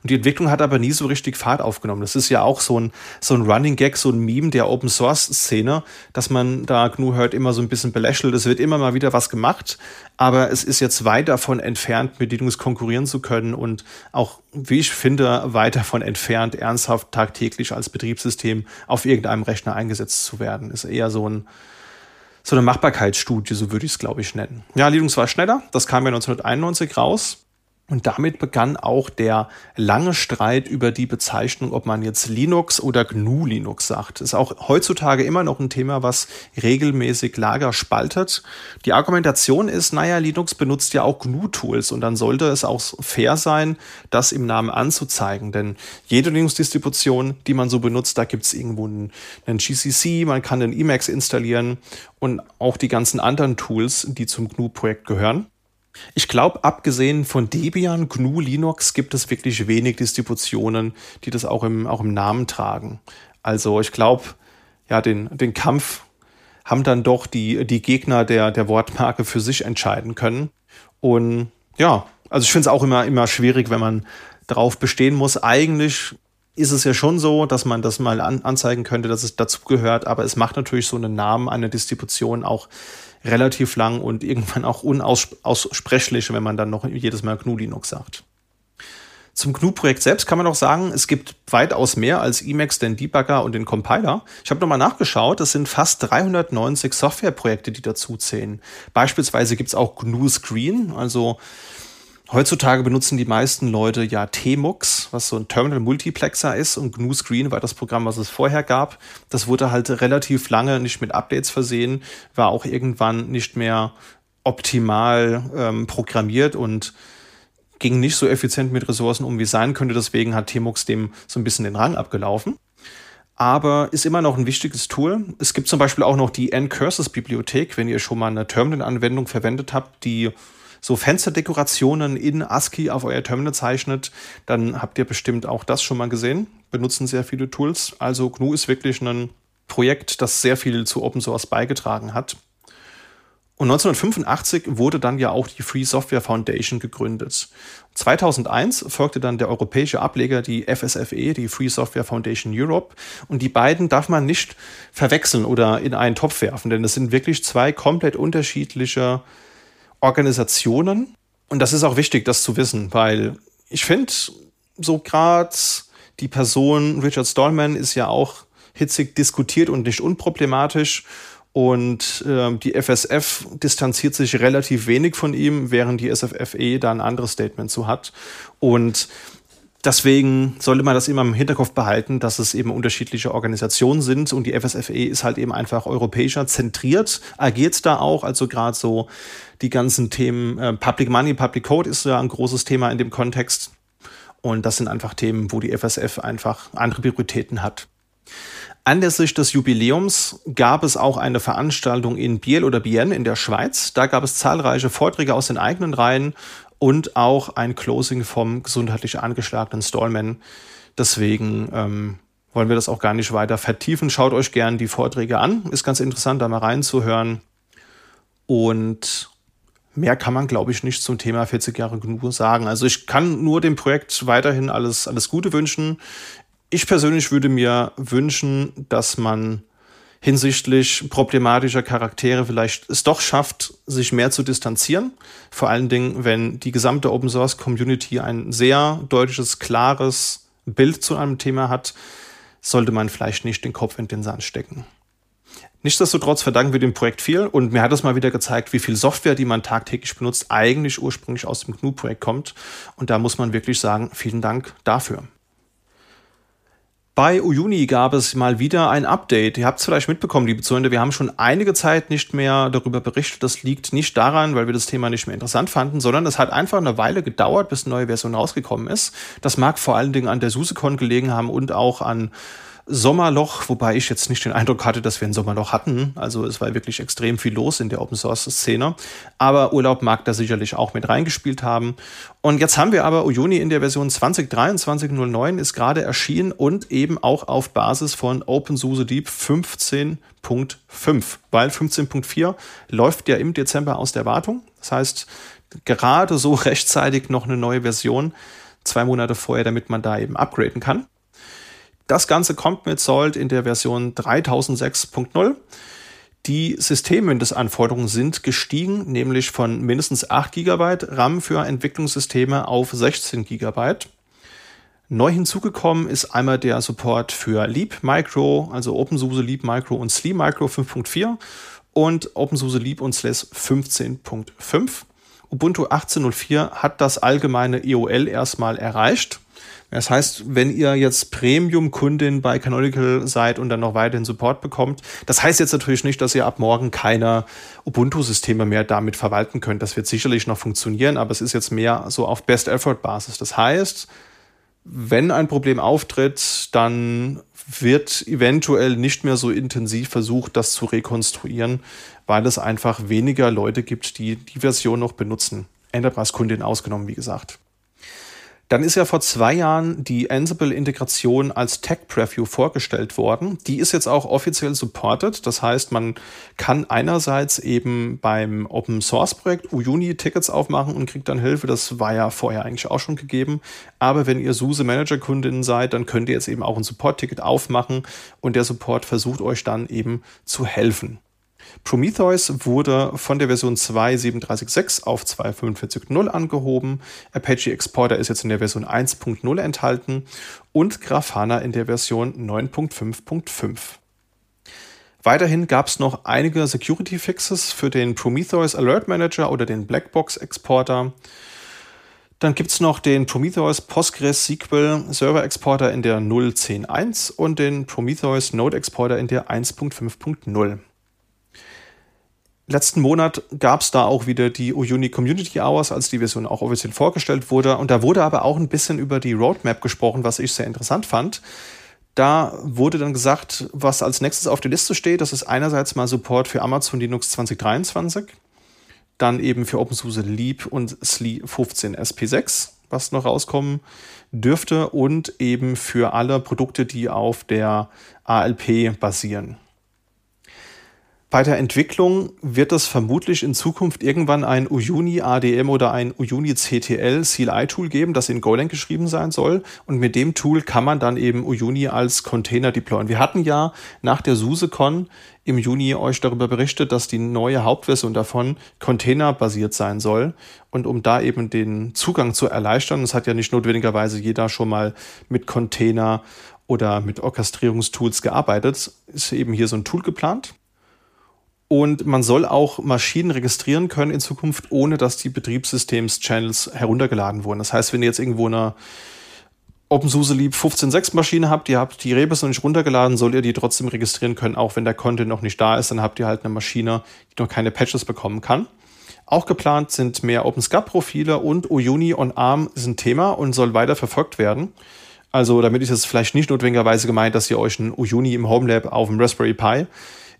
Und die Entwicklung hat aber nie so richtig Fahrt aufgenommen. Das ist ja auch so ein, so ein Running Gag, so ein Meme der Open Source Szene, dass man da GNU Hurt immer so ein bisschen belächelt. Es wird immer mal wieder was gemacht, aber es ist jetzt weit davon entfernt, mit Linux konkurrieren zu können und auch, wie ich finde, weit davon entfernt, ernsthaft tagtäglich als Betriebssystem auf irgendeinem Rechner eingesetzt zu werden. Ist eher so ein, so eine Machbarkeitsstudie, so würde ich es, glaube ich, nennen. Ja, Linux war schneller. Das kam ja 1991 raus. Und damit begann auch der lange Streit über die Bezeichnung, ob man jetzt Linux oder GNU Linux sagt. Ist auch heutzutage immer noch ein Thema, was regelmäßig Lager spaltet. Die Argumentation ist, naja, Linux benutzt ja auch GNU-Tools und dann sollte es auch fair sein, das im Namen anzuzeigen. Denn jede Linux-Distribution, die man so benutzt, da gibt es irgendwo einen, einen GCC, man kann den Emacs installieren und auch die ganzen anderen Tools, die zum GNU-Projekt gehören. Ich glaube, abgesehen von Debian, GNU, Linux gibt es wirklich wenig Distributionen, die das auch im, auch im Namen tragen. Also ich glaube, ja, den, den Kampf haben dann doch die, die Gegner der, der Wortmarke für sich entscheiden können. Und ja, also ich finde es auch immer, immer schwierig, wenn man darauf bestehen muss. Eigentlich ist es ja schon so, dass man das mal an, anzeigen könnte, dass es dazugehört, aber es macht natürlich so einen Namen einer Distribution auch relativ lang und irgendwann auch unaussprechlich, wenn man dann noch jedes Mal GNU Linux sagt. Zum GNU-Projekt selbst kann man auch sagen, es gibt weitaus mehr als Emacs, den Debugger und den Compiler. Ich habe nochmal nachgeschaut, es sind fast 390 Softwareprojekte, die dazu zählen. Beispielsweise gibt es auch GNU Screen, also Heutzutage benutzen die meisten Leute ja Tmux, was so ein Terminal Multiplexer ist und GNU Screen war das Programm, was es vorher gab. Das wurde halt relativ lange nicht mit Updates versehen, war auch irgendwann nicht mehr optimal ähm, programmiert und ging nicht so effizient mit Ressourcen um, wie sein könnte. Deswegen hat Tmux dem so ein bisschen den Rang abgelaufen. Aber ist immer noch ein wichtiges Tool. Es gibt zum Beispiel auch noch die N-Curses-Bibliothek, wenn ihr schon mal eine Terminal-Anwendung verwendet habt, die so Fensterdekorationen in ASCII auf euer Terminal zeichnet, dann habt ihr bestimmt auch das schon mal gesehen. Benutzen sehr viele Tools. Also GNU ist wirklich ein Projekt, das sehr viel zu Open Source beigetragen hat. Und 1985 wurde dann ja auch die Free Software Foundation gegründet. 2001 folgte dann der europäische Ableger, die FSFE, die Free Software Foundation Europe. Und die beiden darf man nicht verwechseln oder in einen Topf werfen, denn es sind wirklich zwei komplett unterschiedliche Organisationen. Und das ist auch wichtig, das zu wissen, weil ich finde, so gerade die Person Richard Stallman ist ja auch hitzig diskutiert und nicht unproblematisch. Und äh, die FSF distanziert sich relativ wenig von ihm, während die SFFE da ein anderes Statement zu hat. Und deswegen sollte man das immer im Hinterkopf behalten, dass es eben unterschiedliche Organisationen sind und die FSFE ist halt eben einfach europäischer zentriert, agiert da auch, also gerade so die ganzen Themen äh, Public Money, Public Code ist ja ein großes Thema in dem Kontext und das sind einfach Themen, wo die FSF einfach andere Prioritäten hat. Anlässlich des Jubiläums gab es auch eine Veranstaltung in Biel oder Bienne in der Schweiz. Da gab es zahlreiche Vorträge aus den eigenen Reihen und auch ein Closing vom gesundheitlich angeschlagenen Stallman. Deswegen ähm, wollen wir das auch gar nicht weiter vertiefen. Schaut euch gern die Vorträge an. Ist ganz interessant, da mal reinzuhören. Und mehr kann man, glaube ich, nicht zum Thema 40 Jahre genug sagen. Also ich kann nur dem Projekt weiterhin alles, alles Gute wünschen ich persönlich würde mir wünschen, dass man hinsichtlich problematischer Charaktere vielleicht es doch schafft, sich mehr zu distanzieren. Vor allen Dingen, wenn die gesamte Open Source Community ein sehr deutliches, klares Bild zu einem Thema hat, sollte man vielleicht nicht den Kopf in den Sand stecken. Nichtsdestotrotz verdanken wir dem Projekt viel und mir hat es mal wieder gezeigt, wie viel Software, die man tagtäglich benutzt, eigentlich ursprünglich aus dem GNU-Projekt kommt. Und da muss man wirklich sagen, vielen Dank dafür. Bei Uyuni gab es mal wieder ein Update. Ihr habt es vielleicht mitbekommen, liebe Zuhörer, wir haben schon einige Zeit nicht mehr darüber berichtet. Das liegt nicht daran, weil wir das Thema nicht mehr interessant fanden, sondern es hat einfach eine Weile gedauert, bis eine neue Version rausgekommen ist. Das mag vor allen Dingen an der SuseCon gelegen haben und auch an Sommerloch, wobei ich jetzt nicht den Eindruck hatte, dass wir ein Sommerloch hatten. Also es war wirklich extrem viel los in der Open Source Szene. Aber Urlaub mag da sicherlich auch mit reingespielt haben. Und jetzt haben wir aber Uyuni in der Version 2023.09 ist gerade erschienen und eben auch auf Basis von OpenSUSE Deep 15.5, weil 15.4 läuft ja im Dezember aus der Wartung. Das heißt, gerade so rechtzeitig noch eine neue Version, zwei Monate vorher, damit man da eben upgraden kann. Das Ganze kommt mit Salt in der Version 3006.0. Die Systemmindestanforderungen sind gestiegen, nämlich von mindestens 8 GB RAM für Entwicklungssysteme auf 16 GB. Neu hinzugekommen ist einmal der Support für Leap Micro, also OpenSUSE Leap Micro und SLE Micro 5.4 und OpenSUSE Leap und SLES 15.5. Ubuntu 18.04 hat das allgemeine EOL erstmal erreicht. Das heißt, wenn ihr jetzt Premium-Kundin bei Canonical seid und dann noch weiterhin Support bekommt, das heißt jetzt natürlich nicht, dass ihr ab morgen keine Ubuntu-Systeme mehr damit verwalten könnt. Das wird sicherlich noch funktionieren, aber es ist jetzt mehr so auf Best-Effort-Basis. Das heißt, wenn ein Problem auftritt, dann wird eventuell nicht mehr so intensiv versucht, das zu rekonstruieren, weil es einfach weniger Leute gibt, die die Version noch benutzen. Enterprise-Kundin ausgenommen, wie gesagt. Dann ist ja vor zwei Jahren die Ansible-Integration als Tech-Preview vorgestellt worden. Die ist jetzt auch offiziell supported. Das heißt, man kann einerseits eben beim Open-Source-Projekt Uyuni Tickets aufmachen und kriegt dann Hilfe. Das war ja vorher eigentlich auch schon gegeben. Aber wenn ihr SUSE Manager-Kundin seid, dann könnt ihr jetzt eben auch ein Support-Ticket aufmachen und der Support versucht euch dann eben zu helfen. Prometheus wurde von der Version 2.37.6 auf 2.45.0 angehoben. Apache Exporter ist jetzt in der Version 1.0 enthalten und Grafana in der Version 9.5.5. Weiterhin gab es noch einige Security Fixes für den Prometheus Alert Manager oder den Blackbox Exporter. Dann gibt es noch den Prometheus Postgres SQL Server Exporter in der 0.10.1 und den Prometheus Node Exporter in der 1.5.0 letzten Monat gab es da auch wieder die Uni Community Hours, als die Version auch offiziell vorgestellt wurde. Und da wurde aber auch ein bisschen über die Roadmap gesprochen, was ich sehr interessant fand. Da wurde dann gesagt, was als nächstes auf der Liste steht. Das ist einerseits mal Support für Amazon Linux 2023, dann eben für OpenSUSE Leap und SLI 15 SP6, was noch rauskommen dürfte, und eben für alle Produkte, die auf der ALP basieren. Bei der Entwicklung wird es vermutlich in Zukunft irgendwann ein Uyuni ADM oder ein Uyuni CTL CLI-Tool geben, das in Golang geschrieben sein soll. Und mit dem Tool kann man dann eben Uyuni als Container deployen. Wir hatten ja nach der SuseCon im Juni euch darüber berichtet, dass die neue Hauptversion davon containerbasiert sein soll. Und um da eben den Zugang zu erleichtern, es hat ja nicht notwendigerweise jeder schon mal mit Container oder mit Orchestrierungstools gearbeitet, ist eben hier so ein Tool geplant. Und man soll auch Maschinen registrieren können in Zukunft, ohne dass die Betriebssystems-Channels heruntergeladen wurden. Das heißt, wenn ihr jetzt irgendwo eine OpenSUSE Leap 15.6 Maschine habt, ihr habt die Rebus noch nicht runtergeladen, sollt ihr die trotzdem registrieren können, auch wenn der Content noch nicht da ist, dann habt ihr halt eine Maschine, die noch keine Patches bekommen kann. Auch geplant sind mehr OpenSCAP-Profile und Uyuni on ARM ist ein Thema und soll weiter verfolgt werden. Also damit ist es vielleicht nicht notwendigerweise gemeint, dass ihr euch ein Uyuni im Homelab auf dem Raspberry Pi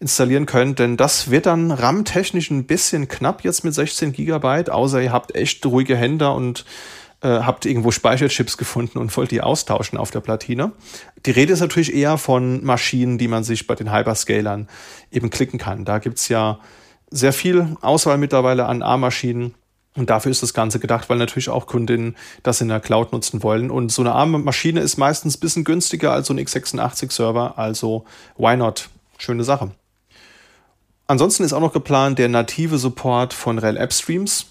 installieren könnt, denn das wird dann RAM-technisch ein bisschen knapp jetzt mit 16 Gigabyte, außer ihr habt echt ruhige Hände und äh, habt irgendwo Speicherchips gefunden und wollt die austauschen auf der Platine. Die Rede ist natürlich eher von Maschinen, die man sich bei den Hyperscalern eben klicken kann. Da gibt's ja sehr viel Auswahl mittlerweile an A-Maschinen. Und dafür ist das Ganze gedacht, weil natürlich auch Kundinnen das in der Cloud nutzen wollen. Und so eine arme Maschine ist meistens ein bisschen günstiger als so ein x86-Server. Also why not? Schöne Sache. Ansonsten ist auch noch geplant der native Support von Rel App Streams.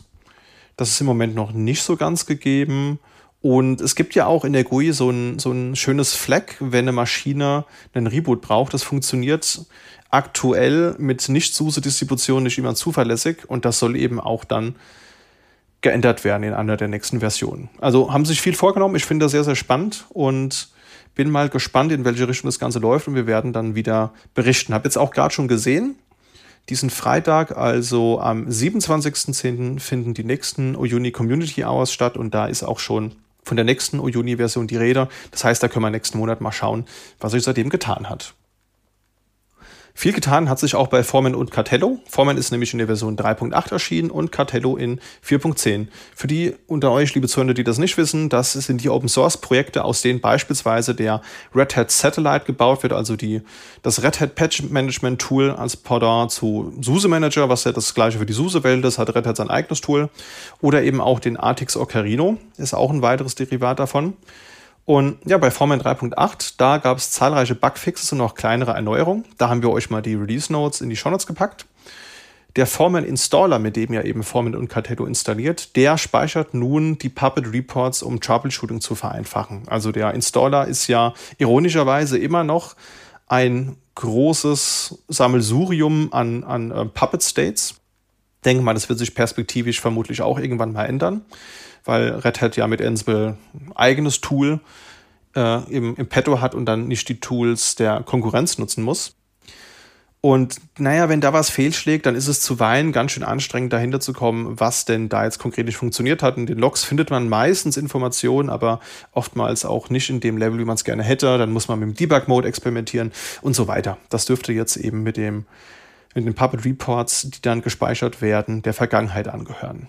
Das ist im Moment noch nicht so ganz gegeben. Und es gibt ja auch in der GUI so ein, so ein schönes Flag, wenn eine Maschine einen Reboot braucht. Das funktioniert aktuell mit Nicht-SUSE-Distributionen nicht immer zuverlässig und das soll eben auch dann geändert werden in einer der nächsten Versionen. Also haben sich viel vorgenommen. Ich finde das sehr, sehr spannend und bin mal gespannt, in welche Richtung das Ganze läuft und wir werden dann wieder berichten. Habe jetzt auch gerade schon gesehen, diesen Freitag, also am 27.10. finden die nächsten Uyuni Community Hours statt und da ist auch schon von der nächsten Uyuni-Version die Rede. Das heißt, da können wir nächsten Monat mal schauen, was sich seitdem getan hat. Viel getan hat sich auch bei Formen und Cartello. Formen ist nämlich in der Version 3.8 erschienen und Cartello in 4.10. Für die unter euch, liebe Zuhörer, die das nicht wissen, das sind die Open Source Projekte, aus denen beispielsweise der Red Hat Satellite gebaut wird, also die, das Red Hat Patch Management Tool als Pendant zu SUSE Manager, was ja das gleiche für die SUSE-Welt ist, hat Red Hat sein eigenes Tool. Oder eben auch den Artix Ocarino, ist auch ein weiteres Derivat davon. Und ja, bei Formen 3.8, da gab es zahlreiche Bugfixes und auch kleinere Erneuerungen. Da haben wir euch mal die Release Notes in die Show Notes gepackt. Der Formen Installer, mit dem ja eben Formen und Cartello installiert, der speichert nun die Puppet Reports, um Troubleshooting zu vereinfachen. Also der Installer ist ja ironischerweise immer noch ein großes Sammelsurium an, an äh, Puppet States. Denke mal, das wird sich perspektivisch vermutlich auch irgendwann mal ändern weil Red Hat ja mit Ansible ein eigenes Tool äh, im, im Petto hat und dann nicht die Tools der Konkurrenz nutzen muss. Und naja, wenn da was fehlschlägt, dann ist es zuweilen ganz schön anstrengend, dahinter zu kommen, was denn da jetzt konkret nicht funktioniert hat. In den Logs findet man meistens Informationen, aber oftmals auch nicht in dem Level, wie man es gerne hätte. Dann muss man mit dem Debug-Mode experimentieren und so weiter. Das dürfte jetzt eben mit dem mit den Puppet Reports, die dann gespeichert werden, der Vergangenheit angehören.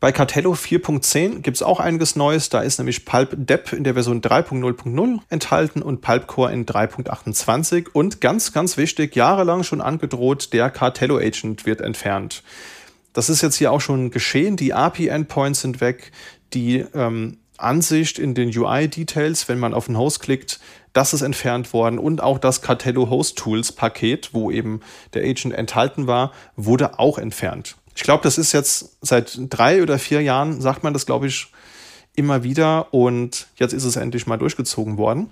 Bei Cartello 4.10 gibt es auch einiges Neues. Da ist nämlich Pulp Dep in der Version 3.0.0 enthalten und Pulp Core in 3.28. Und ganz, ganz wichtig, jahrelang schon angedroht, der Cartello Agent wird entfernt. Das ist jetzt hier auch schon geschehen. Die API-Endpoints sind weg. Die ähm, Ansicht in den UI-Details, wenn man auf den Host klickt, das ist entfernt worden. Und auch das Cartello Host Tools Paket, wo eben der Agent enthalten war, wurde auch entfernt. Ich glaube, das ist jetzt seit drei oder vier Jahren, sagt man das, glaube ich, immer wieder. Und jetzt ist es endlich mal durchgezogen worden.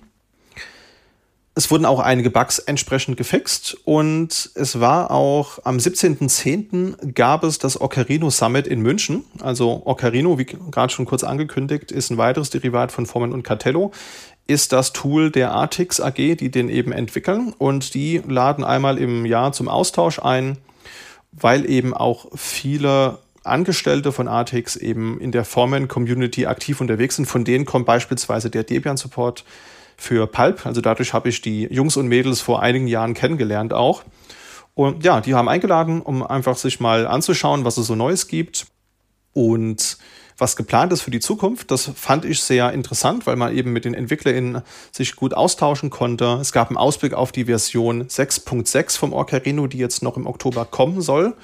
Es wurden auch einige Bugs entsprechend gefixt und es war auch am 17.10. gab es das Ocarino Summit in München. Also Ocarino, wie gerade schon kurz angekündigt, ist ein weiteres Derivat von Formen und Cartello, ist das Tool der Artix AG, die den eben entwickeln und die laden einmal im Jahr zum Austausch ein weil eben auch viele Angestellte von Artix eben in der Formen-Community aktiv unterwegs sind. Von denen kommt beispielsweise der Debian-Support für Pulp. Also dadurch habe ich die Jungs und Mädels vor einigen Jahren kennengelernt auch. Und ja, die haben eingeladen, um einfach sich mal anzuschauen, was es so Neues gibt. Und was geplant ist für die Zukunft. Das fand ich sehr interessant, weil man eben mit den EntwicklerInnen sich gut austauschen konnte. Es gab einen Ausblick auf die Version 6.6 vom Ocarino, die jetzt noch im Oktober kommen soll.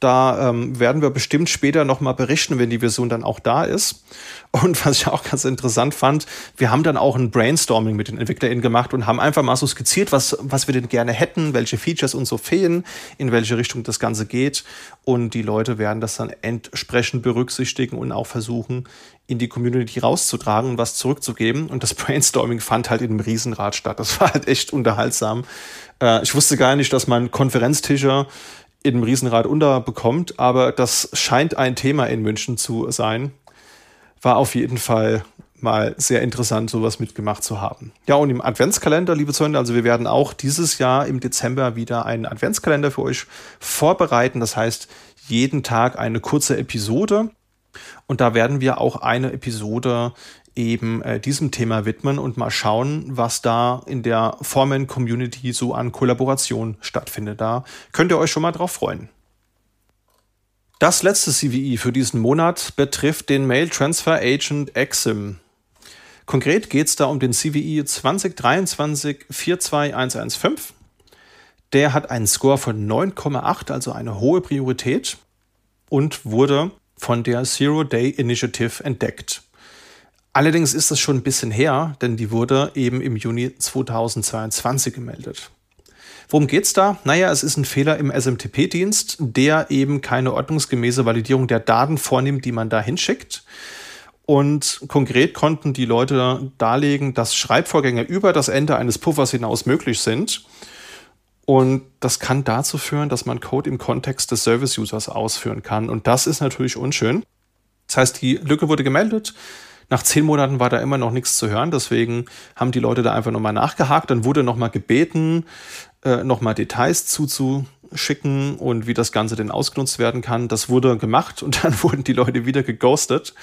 Da ähm, werden wir bestimmt später nochmal berichten, wenn die Version dann auch da ist. Und was ich auch ganz interessant fand, wir haben dann auch ein Brainstorming mit den EntwicklerInnen gemacht und haben einfach mal so skizziert, was, was wir denn gerne hätten, welche Features uns so fehlen, in welche Richtung das Ganze geht. Und die Leute werden das dann entsprechend berücksichtigen und auch versuchen, in die Community rauszutragen und was zurückzugeben. Und das Brainstorming fand halt in einem Riesenrad statt. Das war halt echt unterhaltsam. Äh, ich wusste gar nicht, dass man Konferenztische in dem Riesenrad unterbekommt, aber das scheint ein Thema in München zu sein. War auf jeden Fall mal sehr interessant, sowas mitgemacht zu haben. Ja, und im Adventskalender, liebe Freunde, also wir werden auch dieses Jahr im Dezember wieder einen Adventskalender für euch vorbereiten. Das heißt, jeden Tag eine kurze Episode. Und da werden wir auch eine Episode eben äh, diesem Thema widmen und mal schauen, was da in der Formen-Community so an Kollaboration stattfindet. Da könnt ihr euch schon mal drauf freuen. Das letzte CVE für diesen Monat betrifft den Mail Transfer Agent Exim. Konkret geht es da um den CVE 2023 42115. Der hat einen Score von 9,8, also eine hohe Priorität und wurde von der Zero Day Initiative entdeckt. Allerdings ist das schon ein bisschen her, denn die wurde eben im Juni 2022 gemeldet. Worum geht's da? Naja, es ist ein Fehler im SMTP-Dienst, der eben keine ordnungsgemäße Validierung der Daten vornimmt, die man da hinschickt. Und konkret konnten die Leute darlegen, dass Schreibvorgänge über das Ende eines Puffers hinaus möglich sind. Und das kann dazu führen, dass man Code im Kontext des Service-Users ausführen kann. Und das ist natürlich unschön. Das heißt, die Lücke wurde gemeldet. Nach zehn Monaten war da immer noch nichts zu hören, deswegen haben die Leute da einfach nochmal nachgehakt. Dann wurde nochmal gebeten, äh, nochmal Details zuzuschicken und wie das Ganze denn ausgenutzt werden kann. Das wurde gemacht und dann wurden die Leute wieder geghostet.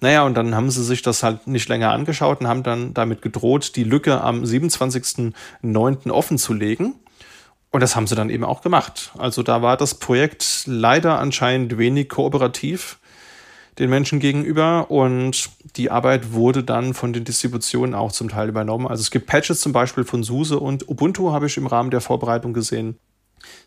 Naja, und dann haben sie sich das halt nicht länger angeschaut und haben dann damit gedroht, die Lücke am 27.09. offen zu legen. Und das haben sie dann eben auch gemacht. Also da war das Projekt leider anscheinend wenig kooperativ den Menschen gegenüber und die Arbeit wurde dann von den Distributionen auch zum Teil übernommen. Also es gibt Patches zum Beispiel von SUSE und Ubuntu habe ich im Rahmen der Vorbereitung gesehen.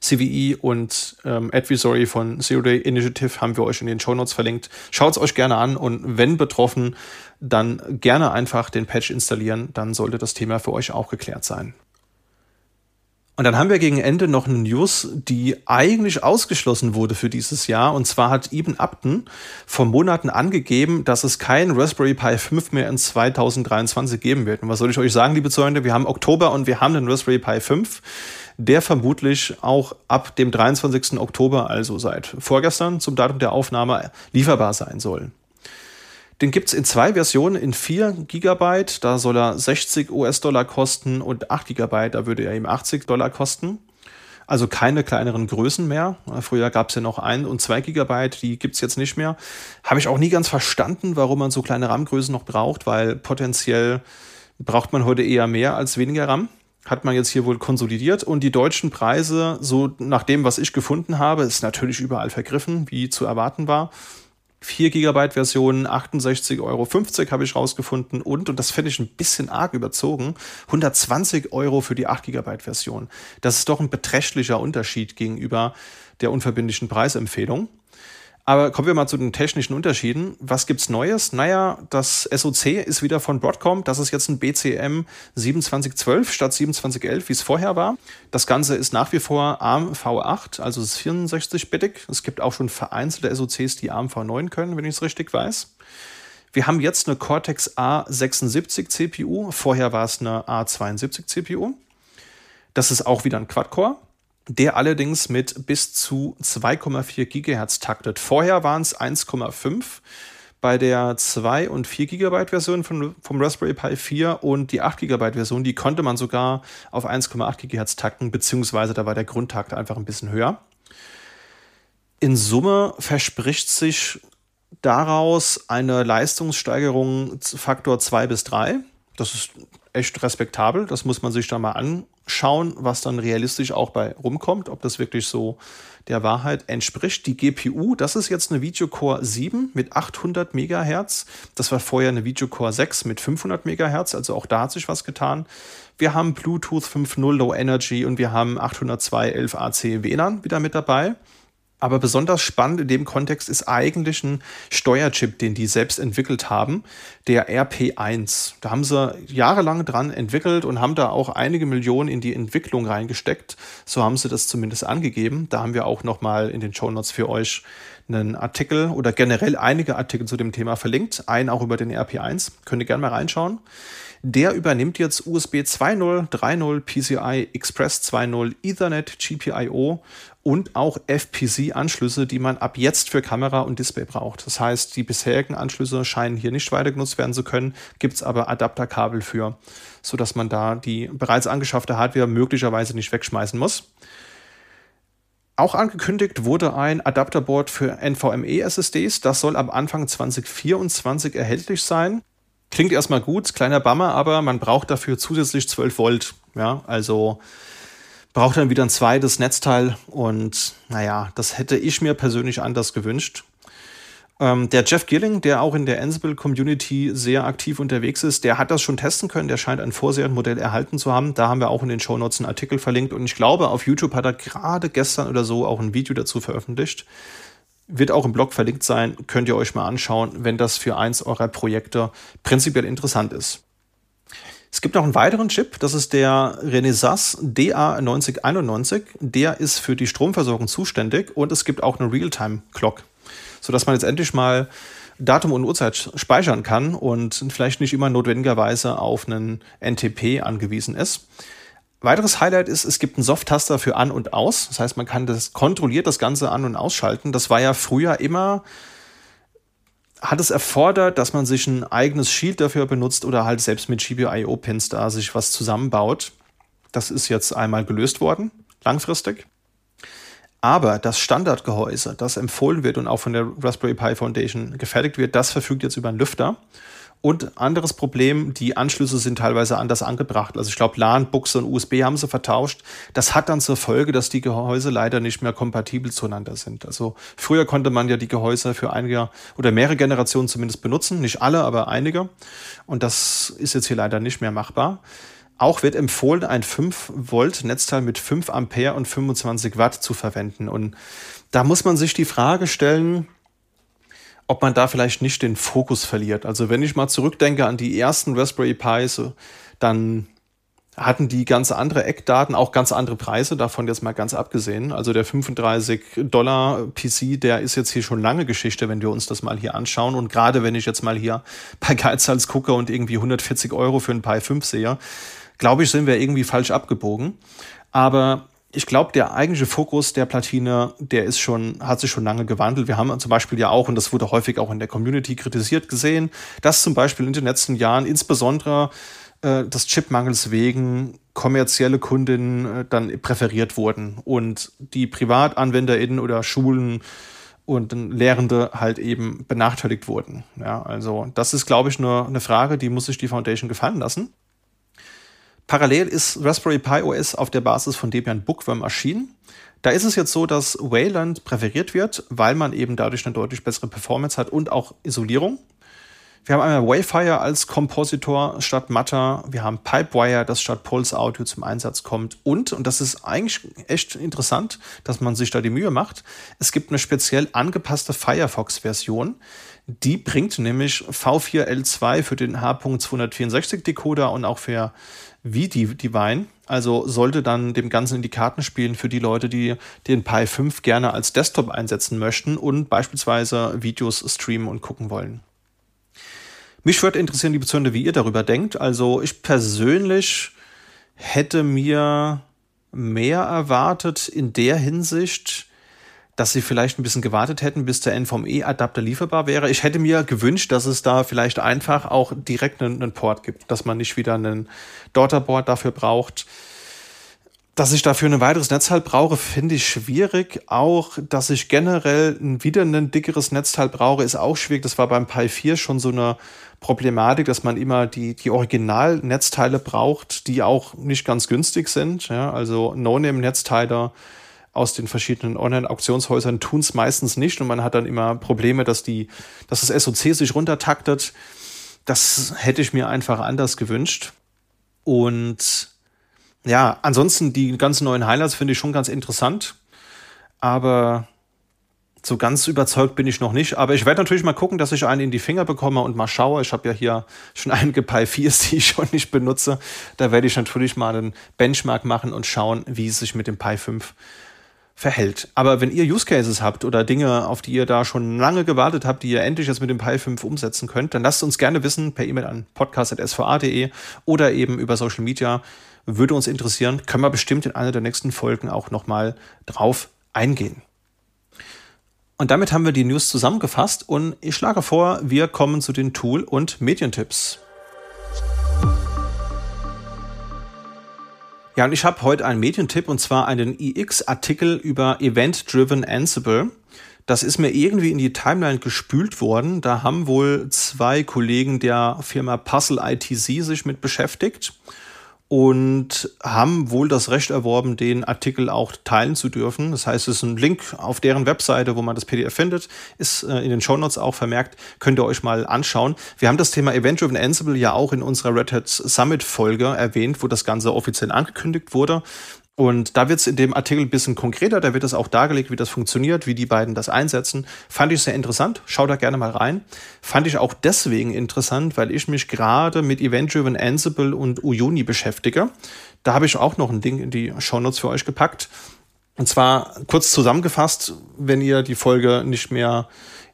CVE und ähm, Advisory von Zero Day Initiative haben wir euch in den Show Notes verlinkt. Schaut es euch gerne an und wenn betroffen, dann gerne einfach den Patch installieren, dann sollte das Thema für euch auch geklärt sein. Und dann haben wir gegen Ende noch eine News, die eigentlich ausgeschlossen wurde für dieses Jahr. Und zwar hat Eben Upton vor Monaten angegeben, dass es kein Raspberry Pi 5 mehr in 2023 geben wird. Und was soll ich euch sagen, liebe Freunde? Wir haben Oktober und wir haben den Raspberry Pi 5, der vermutlich auch ab dem 23. Oktober, also seit vorgestern zum Datum der Aufnahme, lieferbar sein soll. Den gibt es in zwei Versionen, in 4 GB, da soll er 60 US-Dollar kosten und 8 GB, da würde er ihm 80 Dollar kosten. Also keine kleineren Größen mehr. Früher gab es ja noch 1 und 2 GB, die gibt es jetzt nicht mehr. Habe ich auch nie ganz verstanden, warum man so kleine RAM-Größen noch braucht, weil potenziell braucht man heute eher mehr als weniger RAM. Hat man jetzt hier wohl konsolidiert und die deutschen Preise, so nach dem, was ich gefunden habe, ist natürlich überall vergriffen, wie zu erwarten war 4 GB Version 68,50 Euro habe ich rausgefunden und, und das finde ich ein bisschen arg überzogen, 120 Euro für die 8 GB Version. Das ist doch ein beträchtlicher Unterschied gegenüber der unverbindlichen Preisempfehlung. Aber kommen wir mal zu den technischen Unterschieden. Was gibt's Neues? Naja, das SoC ist wieder von Broadcom. Das ist jetzt ein BCM 2712 statt 2711, wie es vorher war. Das Ganze ist nach wie vor ARM V8, also es ist 64-bittig. Es gibt auch schon vereinzelte SoCs, die ARM V9 können, wenn ich es richtig weiß. Wir haben jetzt eine Cortex A76 CPU. Vorher war es eine A72 CPU. Das ist auch wieder ein Quad-Core der allerdings mit bis zu 2,4 Gigahertz taktet. Vorher waren es 1,5 bei der 2 und 4 Gigabyte Version von, vom Raspberry Pi 4 und die 8 Gigabyte Version, die konnte man sogar auf 1,8 Gigahertz takten, beziehungsweise da war der Grundtakt einfach ein bisschen höher. In Summe verspricht sich daraus eine Leistungssteigerung Faktor 2 bis 3. Das ist echt respektabel. Das muss man sich da mal anschauen, was dann realistisch auch bei rumkommt, ob das wirklich so der Wahrheit entspricht. Die GPU, das ist jetzt eine Videocore 7 mit 800 Megahertz. Das war vorher eine Videocore 6 mit 500 Megahertz, also auch da hat sich was getan. Wir haben Bluetooth 5.0 Low Energy und wir haben 802.11 AC WLAN wieder mit dabei. Aber besonders spannend in dem Kontext ist eigentlich ein Steuerchip, den die selbst entwickelt haben, der RP1. Da haben sie jahrelang dran entwickelt und haben da auch einige Millionen in die Entwicklung reingesteckt. So haben sie das zumindest angegeben. Da haben wir auch nochmal in den Show Notes für euch einen Artikel oder generell einige Artikel zu dem Thema verlinkt. Einen auch über den RP1. Könnt ihr gerne mal reinschauen. Der übernimmt jetzt USB 2.0, 3.0, PCI Express 2.0, Ethernet, GPIO und auch FPC-Anschlüsse, die man ab jetzt für Kamera und Display braucht. Das heißt, die bisherigen Anschlüsse scheinen hier nicht weiter genutzt werden zu können, gibt es aber Adapterkabel für, sodass man da die bereits angeschaffte Hardware möglicherweise nicht wegschmeißen muss. Auch angekündigt wurde ein Adapterboard für NVMe-SSDs. Das soll ab Anfang 2024 erhältlich sein. Klingt erstmal gut, kleiner Bummer, aber man braucht dafür zusätzlich 12 Volt. Ja, also braucht dann wieder ein zweites Netzteil und naja, das hätte ich mir persönlich anders gewünscht. Ähm, der Jeff Gilling, der auch in der Ansible Community sehr aktiv unterwegs ist, der hat das schon testen können. Der scheint ein Vorserienmodell erhalten zu haben. Da haben wir auch in den Show Notes einen Artikel verlinkt und ich glaube, auf YouTube hat er gerade gestern oder so auch ein Video dazu veröffentlicht. Wird auch im Blog verlinkt sein, könnt ihr euch mal anschauen, wenn das für eins eurer Projekte prinzipiell interessant ist. Es gibt noch einen weiteren Chip, das ist der Renesas DA9091. Der ist für die Stromversorgung zuständig und es gibt auch eine Realtime-Clock, sodass man jetzt endlich mal Datum und Uhrzeit speichern kann und vielleicht nicht immer notwendigerweise auf einen NTP angewiesen ist. Weiteres Highlight ist, es gibt einen Soft-Taster für An und Aus. Das heißt, man kann das kontrolliert das Ganze an- und ausschalten. Das war ja früher immer, hat es erfordert, dass man sich ein eigenes Shield dafür benutzt oder halt selbst mit GPIO-Pins da sich was zusammenbaut. Das ist jetzt einmal gelöst worden, langfristig. Aber das Standardgehäuse, das empfohlen wird und auch von der Raspberry Pi Foundation gefertigt wird, das verfügt jetzt über einen Lüfter. Und anderes Problem, die Anschlüsse sind teilweise anders angebracht. Also ich glaube, LAN, Buchse und USB haben sie vertauscht. Das hat dann zur Folge, dass die Gehäuse leider nicht mehr kompatibel zueinander sind. Also früher konnte man ja die Gehäuse für einige oder mehrere Generationen zumindest benutzen. Nicht alle, aber einige. Und das ist jetzt hier leider nicht mehr machbar. Auch wird empfohlen, ein 5 Volt Netzteil mit 5 Ampere und 25 Watt zu verwenden. Und da muss man sich die Frage stellen, ob man da vielleicht nicht den Fokus verliert. Also wenn ich mal zurückdenke an die ersten Raspberry Pis, dann hatten die ganz andere Eckdaten, auch ganz andere Preise, davon jetzt mal ganz abgesehen. Also der 35 Dollar PC, der ist jetzt hier schon lange Geschichte, wenn wir uns das mal hier anschauen. Und gerade wenn ich jetzt mal hier bei Geizhals gucke und irgendwie 140 Euro für ein Pi 5 sehe, glaube ich, sind wir irgendwie falsch abgebogen. Aber ich glaube, der eigentliche Fokus der Platine, der ist schon, hat sich schon lange gewandelt. Wir haben zum Beispiel ja auch, und das wurde häufig auch in der Community kritisiert gesehen, dass zum Beispiel in den letzten Jahren insbesondere äh, des Chipmangels wegen kommerzielle Kundinnen äh, dann präferiert wurden und die PrivatanwenderInnen oder Schulen und Lehrende halt eben benachteiligt wurden. Ja, also das ist, glaube ich, nur eine Frage, die muss sich die Foundation gefallen lassen. Parallel ist Raspberry Pi OS auf der Basis von Debian Bookworm erschienen. Da ist es jetzt so, dass Wayland präferiert wird, weil man eben dadurch eine deutlich bessere Performance hat und auch Isolierung. Wir haben einmal Wayfire als Kompositor statt Matter. Wir haben Pipewire, das statt Pulse Audio zum Einsatz kommt. Und, und das ist eigentlich echt interessant, dass man sich da die Mühe macht, es gibt eine speziell angepasste Firefox-Version. Die bringt nämlich V4L2 für den H.264 Decoder und auch für V-Divine. Also sollte dann dem Ganzen in die Karten spielen für die Leute, die den Pi 5 gerne als Desktop einsetzen möchten und beispielsweise Videos streamen und gucken wollen. Mich würde interessieren, liebe Zuhörer, wie ihr darüber denkt. Also ich persönlich hätte mir mehr erwartet in der Hinsicht, dass sie vielleicht ein bisschen gewartet hätten, bis der NVMe-Adapter lieferbar wäre. Ich hätte mir gewünscht, dass es da vielleicht einfach auch direkt einen, einen Port gibt, dass man nicht wieder einen Daughterboard dafür braucht. Dass ich dafür ein weiteres Netzteil brauche, finde ich schwierig. Auch, dass ich generell wieder ein dickeres Netzteil brauche, ist auch schwierig. Das war beim Pi 4 schon so eine Problematik, dass man immer die, die Original-Netzteile braucht, die auch nicht ganz günstig sind. Ja, also No-Name-Netzteile aus den verschiedenen Online-Auktionshäusern tun es meistens nicht und man hat dann immer Probleme, dass die, dass das SOC sich runtertaktet. Das hätte ich mir einfach anders gewünscht. Und ja, ansonsten die ganzen neuen Highlights finde ich schon ganz interessant. Aber so ganz überzeugt bin ich noch nicht, aber ich werde natürlich mal gucken, dass ich einen in die Finger bekomme und mal schaue. Ich habe ja hier schon einige Pi 4s, die ich schon nicht benutze. Da werde ich natürlich mal einen Benchmark machen und schauen, wie es sich mit dem Pi 5 verhält. Aber wenn ihr Use Cases habt oder Dinge, auf die ihr da schon lange gewartet habt, die ihr endlich jetzt mit dem Pi 5 umsetzen könnt, dann lasst uns gerne wissen per E-Mail an podcast.sva.de oder eben über Social Media. Würde uns interessieren. Können wir bestimmt in einer der nächsten Folgen auch nochmal drauf eingehen. Und damit haben wir die News zusammengefasst und ich schlage vor, wir kommen zu den Tool- und Medientipps. Ja, und ich habe heute einen Medientipp und zwar einen iX-Artikel über Event-Driven Ansible. Das ist mir irgendwie in die Timeline gespült worden. Da haben wohl zwei Kollegen der Firma Puzzle ITC sich mit beschäftigt und haben wohl das Recht erworben, den Artikel auch teilen zu dürfen. Das heißt, es ist ein Link auf deren Webseite, wo man das PDF findet, ist äh, in den Show Notes auch vermerkt, könnt ihr euch mal anschauen. Wir haben das Thema Event-Driven Ansible ja auch in unserer Red Hat Summit Folge erwähnt, wo das Ganze offiziell angekündigt wurde. Und da wird es in dem Artikel ein bisschen konkreter, da wird es auch dargelegt, wie das funktioniert, wie die beiden das einsetzen. Fand ich sehr interessant, schau da gerne mal rein. Fand ich auch deswegen interessant, weil ich mich gerade mit Event-Driven Ansible und Uyuni beschäftige. Da habe ich auch noch ein Ding in die Shownotes für euch gepackt. Und zwar kurz zusammengefasst, wenn ihr die Folge nicht mehr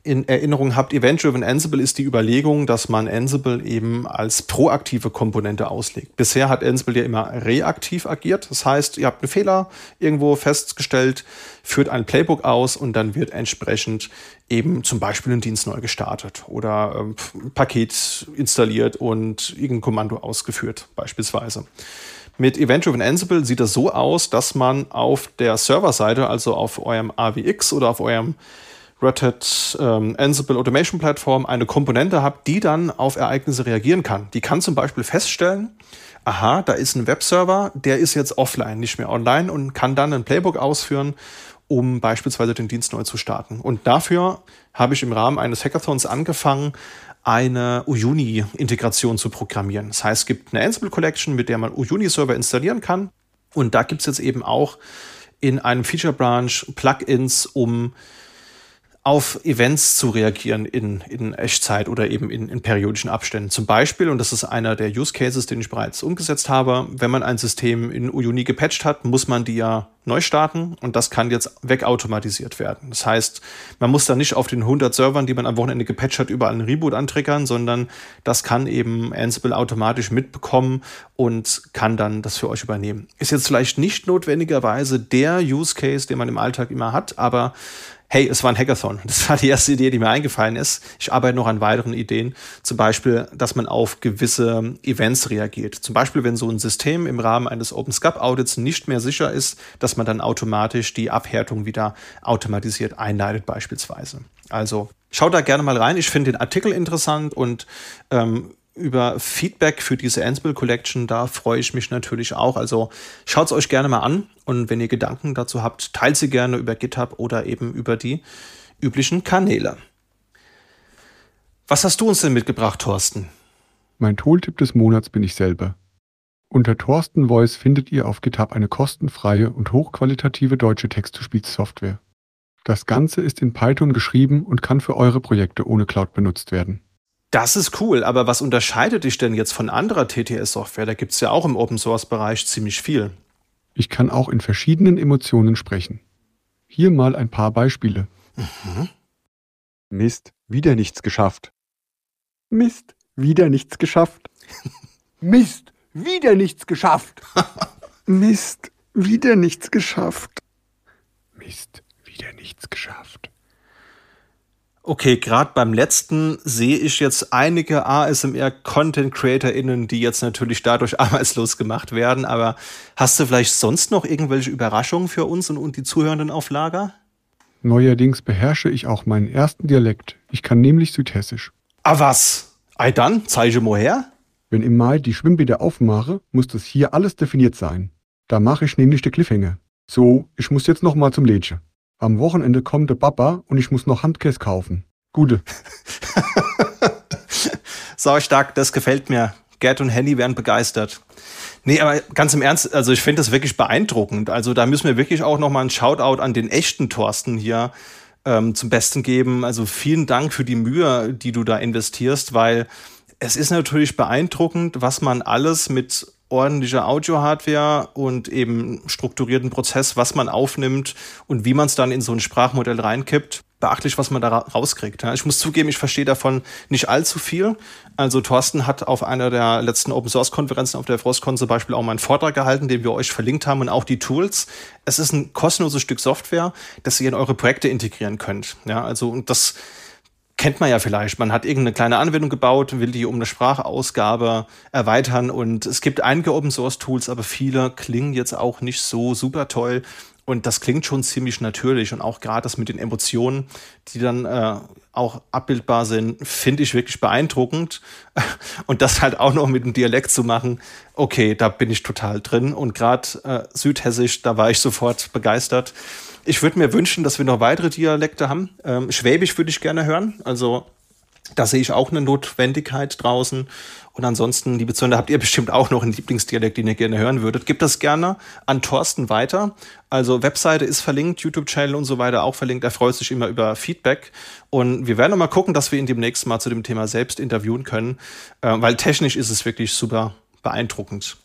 in Erinnerung habt, Event-Driven Ansible ist die Überlegung, dass man Ansible eben als proaktive Komponente auslegt. Bisher hat Ansible ja immer reaktiv agiert. Das heißt, ihr habt einen Fehler irgendwo festgestellt, führt ein Playbook aus und dann wird entsprechend eben zum Beispiel ein Dienst neu gestartet oder ähm, ein Paket installiert und irgendein Kommando ausgeführt, beispielsweise. Mit Event-Driven Ansible sieht das so aus, dass man auf der Serverseite, also auf eurem AWX oder auf eurem Red Hat ähm, Ansible Automation Plattform eine Komponente habt, die dann auf Ereignisse reagieren kann. Die kann zum Beispiel feststellen, aha, da ist ein Webserver, der ist jetzt offline, nicht mehr online und kann dann ein Playbook ausführen, um beispielsweise den Dienst neu zu starten. Und dafür habe ich im Rahmen eines Hackathons angefangen, eine Uyuni-Integration zu programmieren. Das heißt, es gibt eine Ansible Collection, mit der man Uyuni-Server installieren kann. Und da gibt es jetzt eben auch in einem Feature Branch Plugins, um auf Events zu reagieren in, in Echtzeit oder eben in, in periodischen Abständen. Zum Beispiel, und das ist einer der Use Cases, den ich bereits umgesetzt habe, wenn man ein System in Uyuni gepatcht hat, muss man die ja neu starten und das kann jetzt wegautomatisiert werden. Das heißt, man muss da nicht auf den 100 Servern, die man am Wochenende gepatcht hat, überall einen Reboot antriggern, sondern das kann eben Ansible automatisch mitbekommen und kann dann das für euch übernehmen. Ist jetzt vielleicht nicht notwendigerweise der Use Case, den man im Alltag immer hat, aber hey, es war ein Hackathon. Das war die erste Idee, die mir eingefallen ist. Ich arbeite noch an weiteren Ideen. Zum Beispiel, dass man auf gewisse Events reagiert. Zum Beispiel, wenn so ein System im Rahmen eines OpenSCAP-Audits nicht mehr sicher ist, dass man dann automatisch die Abhärtung wieder automatisiert einleitet beispielsweise. Also schaut da gerne mal rein. Ich finde den Artikel interessant und ähm, über Feedback für diese Ansible Collection. Da freue ich mich natürlich auch. Also schaut es euch gerne mal an und wenn ihr Gedanken dazu habt, teilt sie gerne über GitHub oder eben über die üblichen Kanäle. Was hast du uns denn mitgebracht, Thorsten? Mein Tooltip des Monats bin ich selber. Unter Thorsten Voice findet ihr auf GitHub eine kostenfreie und hochqualitative deutsche Text-to-Speech-Software. Das Ganze ist in Python geschrieben und kann für eure Projekte ohne Cloud benutzt werden. Das ist cool, aber was unterscheidet dich denn jetzt von anderer TTS-Software? Da gibt es ja auch im Open-Source-Bereich ziemlich viel. Ich kann auch in verschiedenen Emotionen sprechen. Hier mal ein paar Beispiele. Mhm. Mist, wieder nichts geschafft. Mist, wieder nichts geschafft. Mist, wieder nichts geschafft. Mist, wieder nichts geschafft. Mist, wieder nichts geschafft. Okay, gerade beim letzten sehe ich jetzt einige ASMR-Content-CreatorInnen, die jetzt natürlich dadurch arbeitslos gemacht werden. Aber hast du vielleicht sonst noch irgendwelche Überraschungen für uns und, und die Zuhörenden auf Lager? Neuerdings beherrsche ich auch meinen ersten Dialekt. Ich kann nämlich Südhessisch. Ah was? Ei dann, zeige mal her. Wenn im Mai die Schwimmbäder aufmache, muss das hier alles definiert sein. Da mache ich nämlich den Cliffhanger. So, ich muss jetzt noch mal zum Lädchen. Am Wochenende kommt der Papa und ich muss noch Handkäse kaufen. Gute. Sau stark, das gefällt mir. Gerd und Henny werden begeistert. Nee, aber ganz im Ernst, also ich finde das wirklich beeindruckend. Also da müssen wir wirklich auch noch mal einen Shoutout an den echten Thorsten hier ähm, zum Besten geben. Also vielen Dank für die Mühe, die du da investierst, weil es ist natürlich beeindruckend, was man alles mit ordentlicher Audio-Hardware und eben strukturierten Prozess, was man aufnimmt und wie man es dann in so ein Sprachmodell reinkippt. Beachtlich, was man da rauskriegt. Ich muss zugeben, ich verstehe davon nicht allzu viel. Also Thorsten hat auf einer der letzten Open-Source-Konferenzen auf der Frostcon zum Beispiel auch mal einen Vortrag gehalten, den wir euch verlinkt haben und auch die Tools. Es ist ein kostenloses Stück Software, das ihr in eure Projekte integrieren könnt. Ja, also und das kennt man ja vielleicht. Man hat irgendeine kleine Anwendung gebaut, will die um eine Sprachausgabe erweitern und es gibt einige Open Source Tools, aber viele klingen jetzt auch nicht so super toll. Und das klingt schon ziemlich natürlich und auch gerade das mit den Emotionen, die dann äh, auch abbildbar sind, finde ich wirklich beeindruckend. Und das halt auch noch mit dem Dialekt zu machen, okay, da bin ich total drin. Und gerade äh, Südhessisch, da war ich sofort begeistert. Ich würde mir wünschen, dass wir noch weitere Dialekte haben. Ähm, Schwäbisch würde ich gerne hören. Also da sehe ich auch eine Notwendigkeit draußen. Und ansonsten, liebe Zuhörer, habt ihr bestimmt auch noch einen Lieblingsdialekt, den ihr gerne hören würdet. Gebt das gerne an Thorsten weiter. Also Webseite ist verlinkt, YouTube-Channel und so weiter auch verlinkt. Er freut sich immer über Feedback. Und wir werden noch mal gucken, dass wir ihn demnächst mal zu dem Thema selbst interviewen können, äh, weil technisch ist es wirklich super beeindruckend.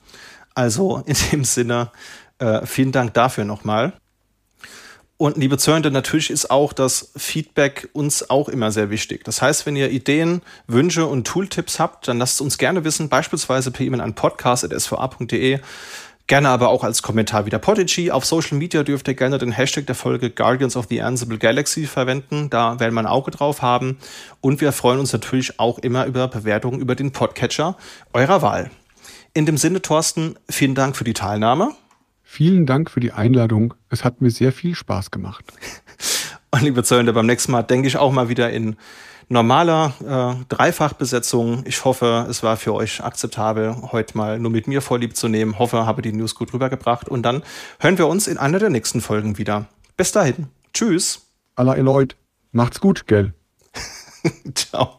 Also in dem Sinne, äh, vielen Dank dafür nochmal. Und liebe Zuhörende, natürlich ist auch das Feedback uns auch immer sehr wichtig. Das heißt, wenn ihr Ideen, Wünsche und Tooltips habt, dann lasst uns gerne wissen, beispielsweise per E-Mail an podcast.sva.de. Gerne aber auch als Kommentar wieder Podigy. Auf Social Media dürft ihr gerne den Hashtag der Folge Guardians of the Ansible Galaxy verwenden. Da werden wir ein Auge drauf haben. Und wir freuen uns natürlich auch immer über Bewertungen über den Podcatcher eurer Wahl. In dem Sinne, Thorsten, vielen Dank für die Teilnahme. Vielen Dank für die Einladung. Es hat mir sehr viel Spaß gemacht. Und liebe Zuhörer, beim nächsten Mal denke ich auch mal wieder in normaler äh, Dreifachbesetzung. Ich hoffe, es war für euch akzeptabel, heute mal nur mit mir Vorlieb zu nehmen. Hoffe, habe die News gut rübergebracht. Und dann hören wir uns in einer der nächsten Folgen wieder. Bis dahin. Tschüss. Aller Leute. Macht's gut, gell? Ciao.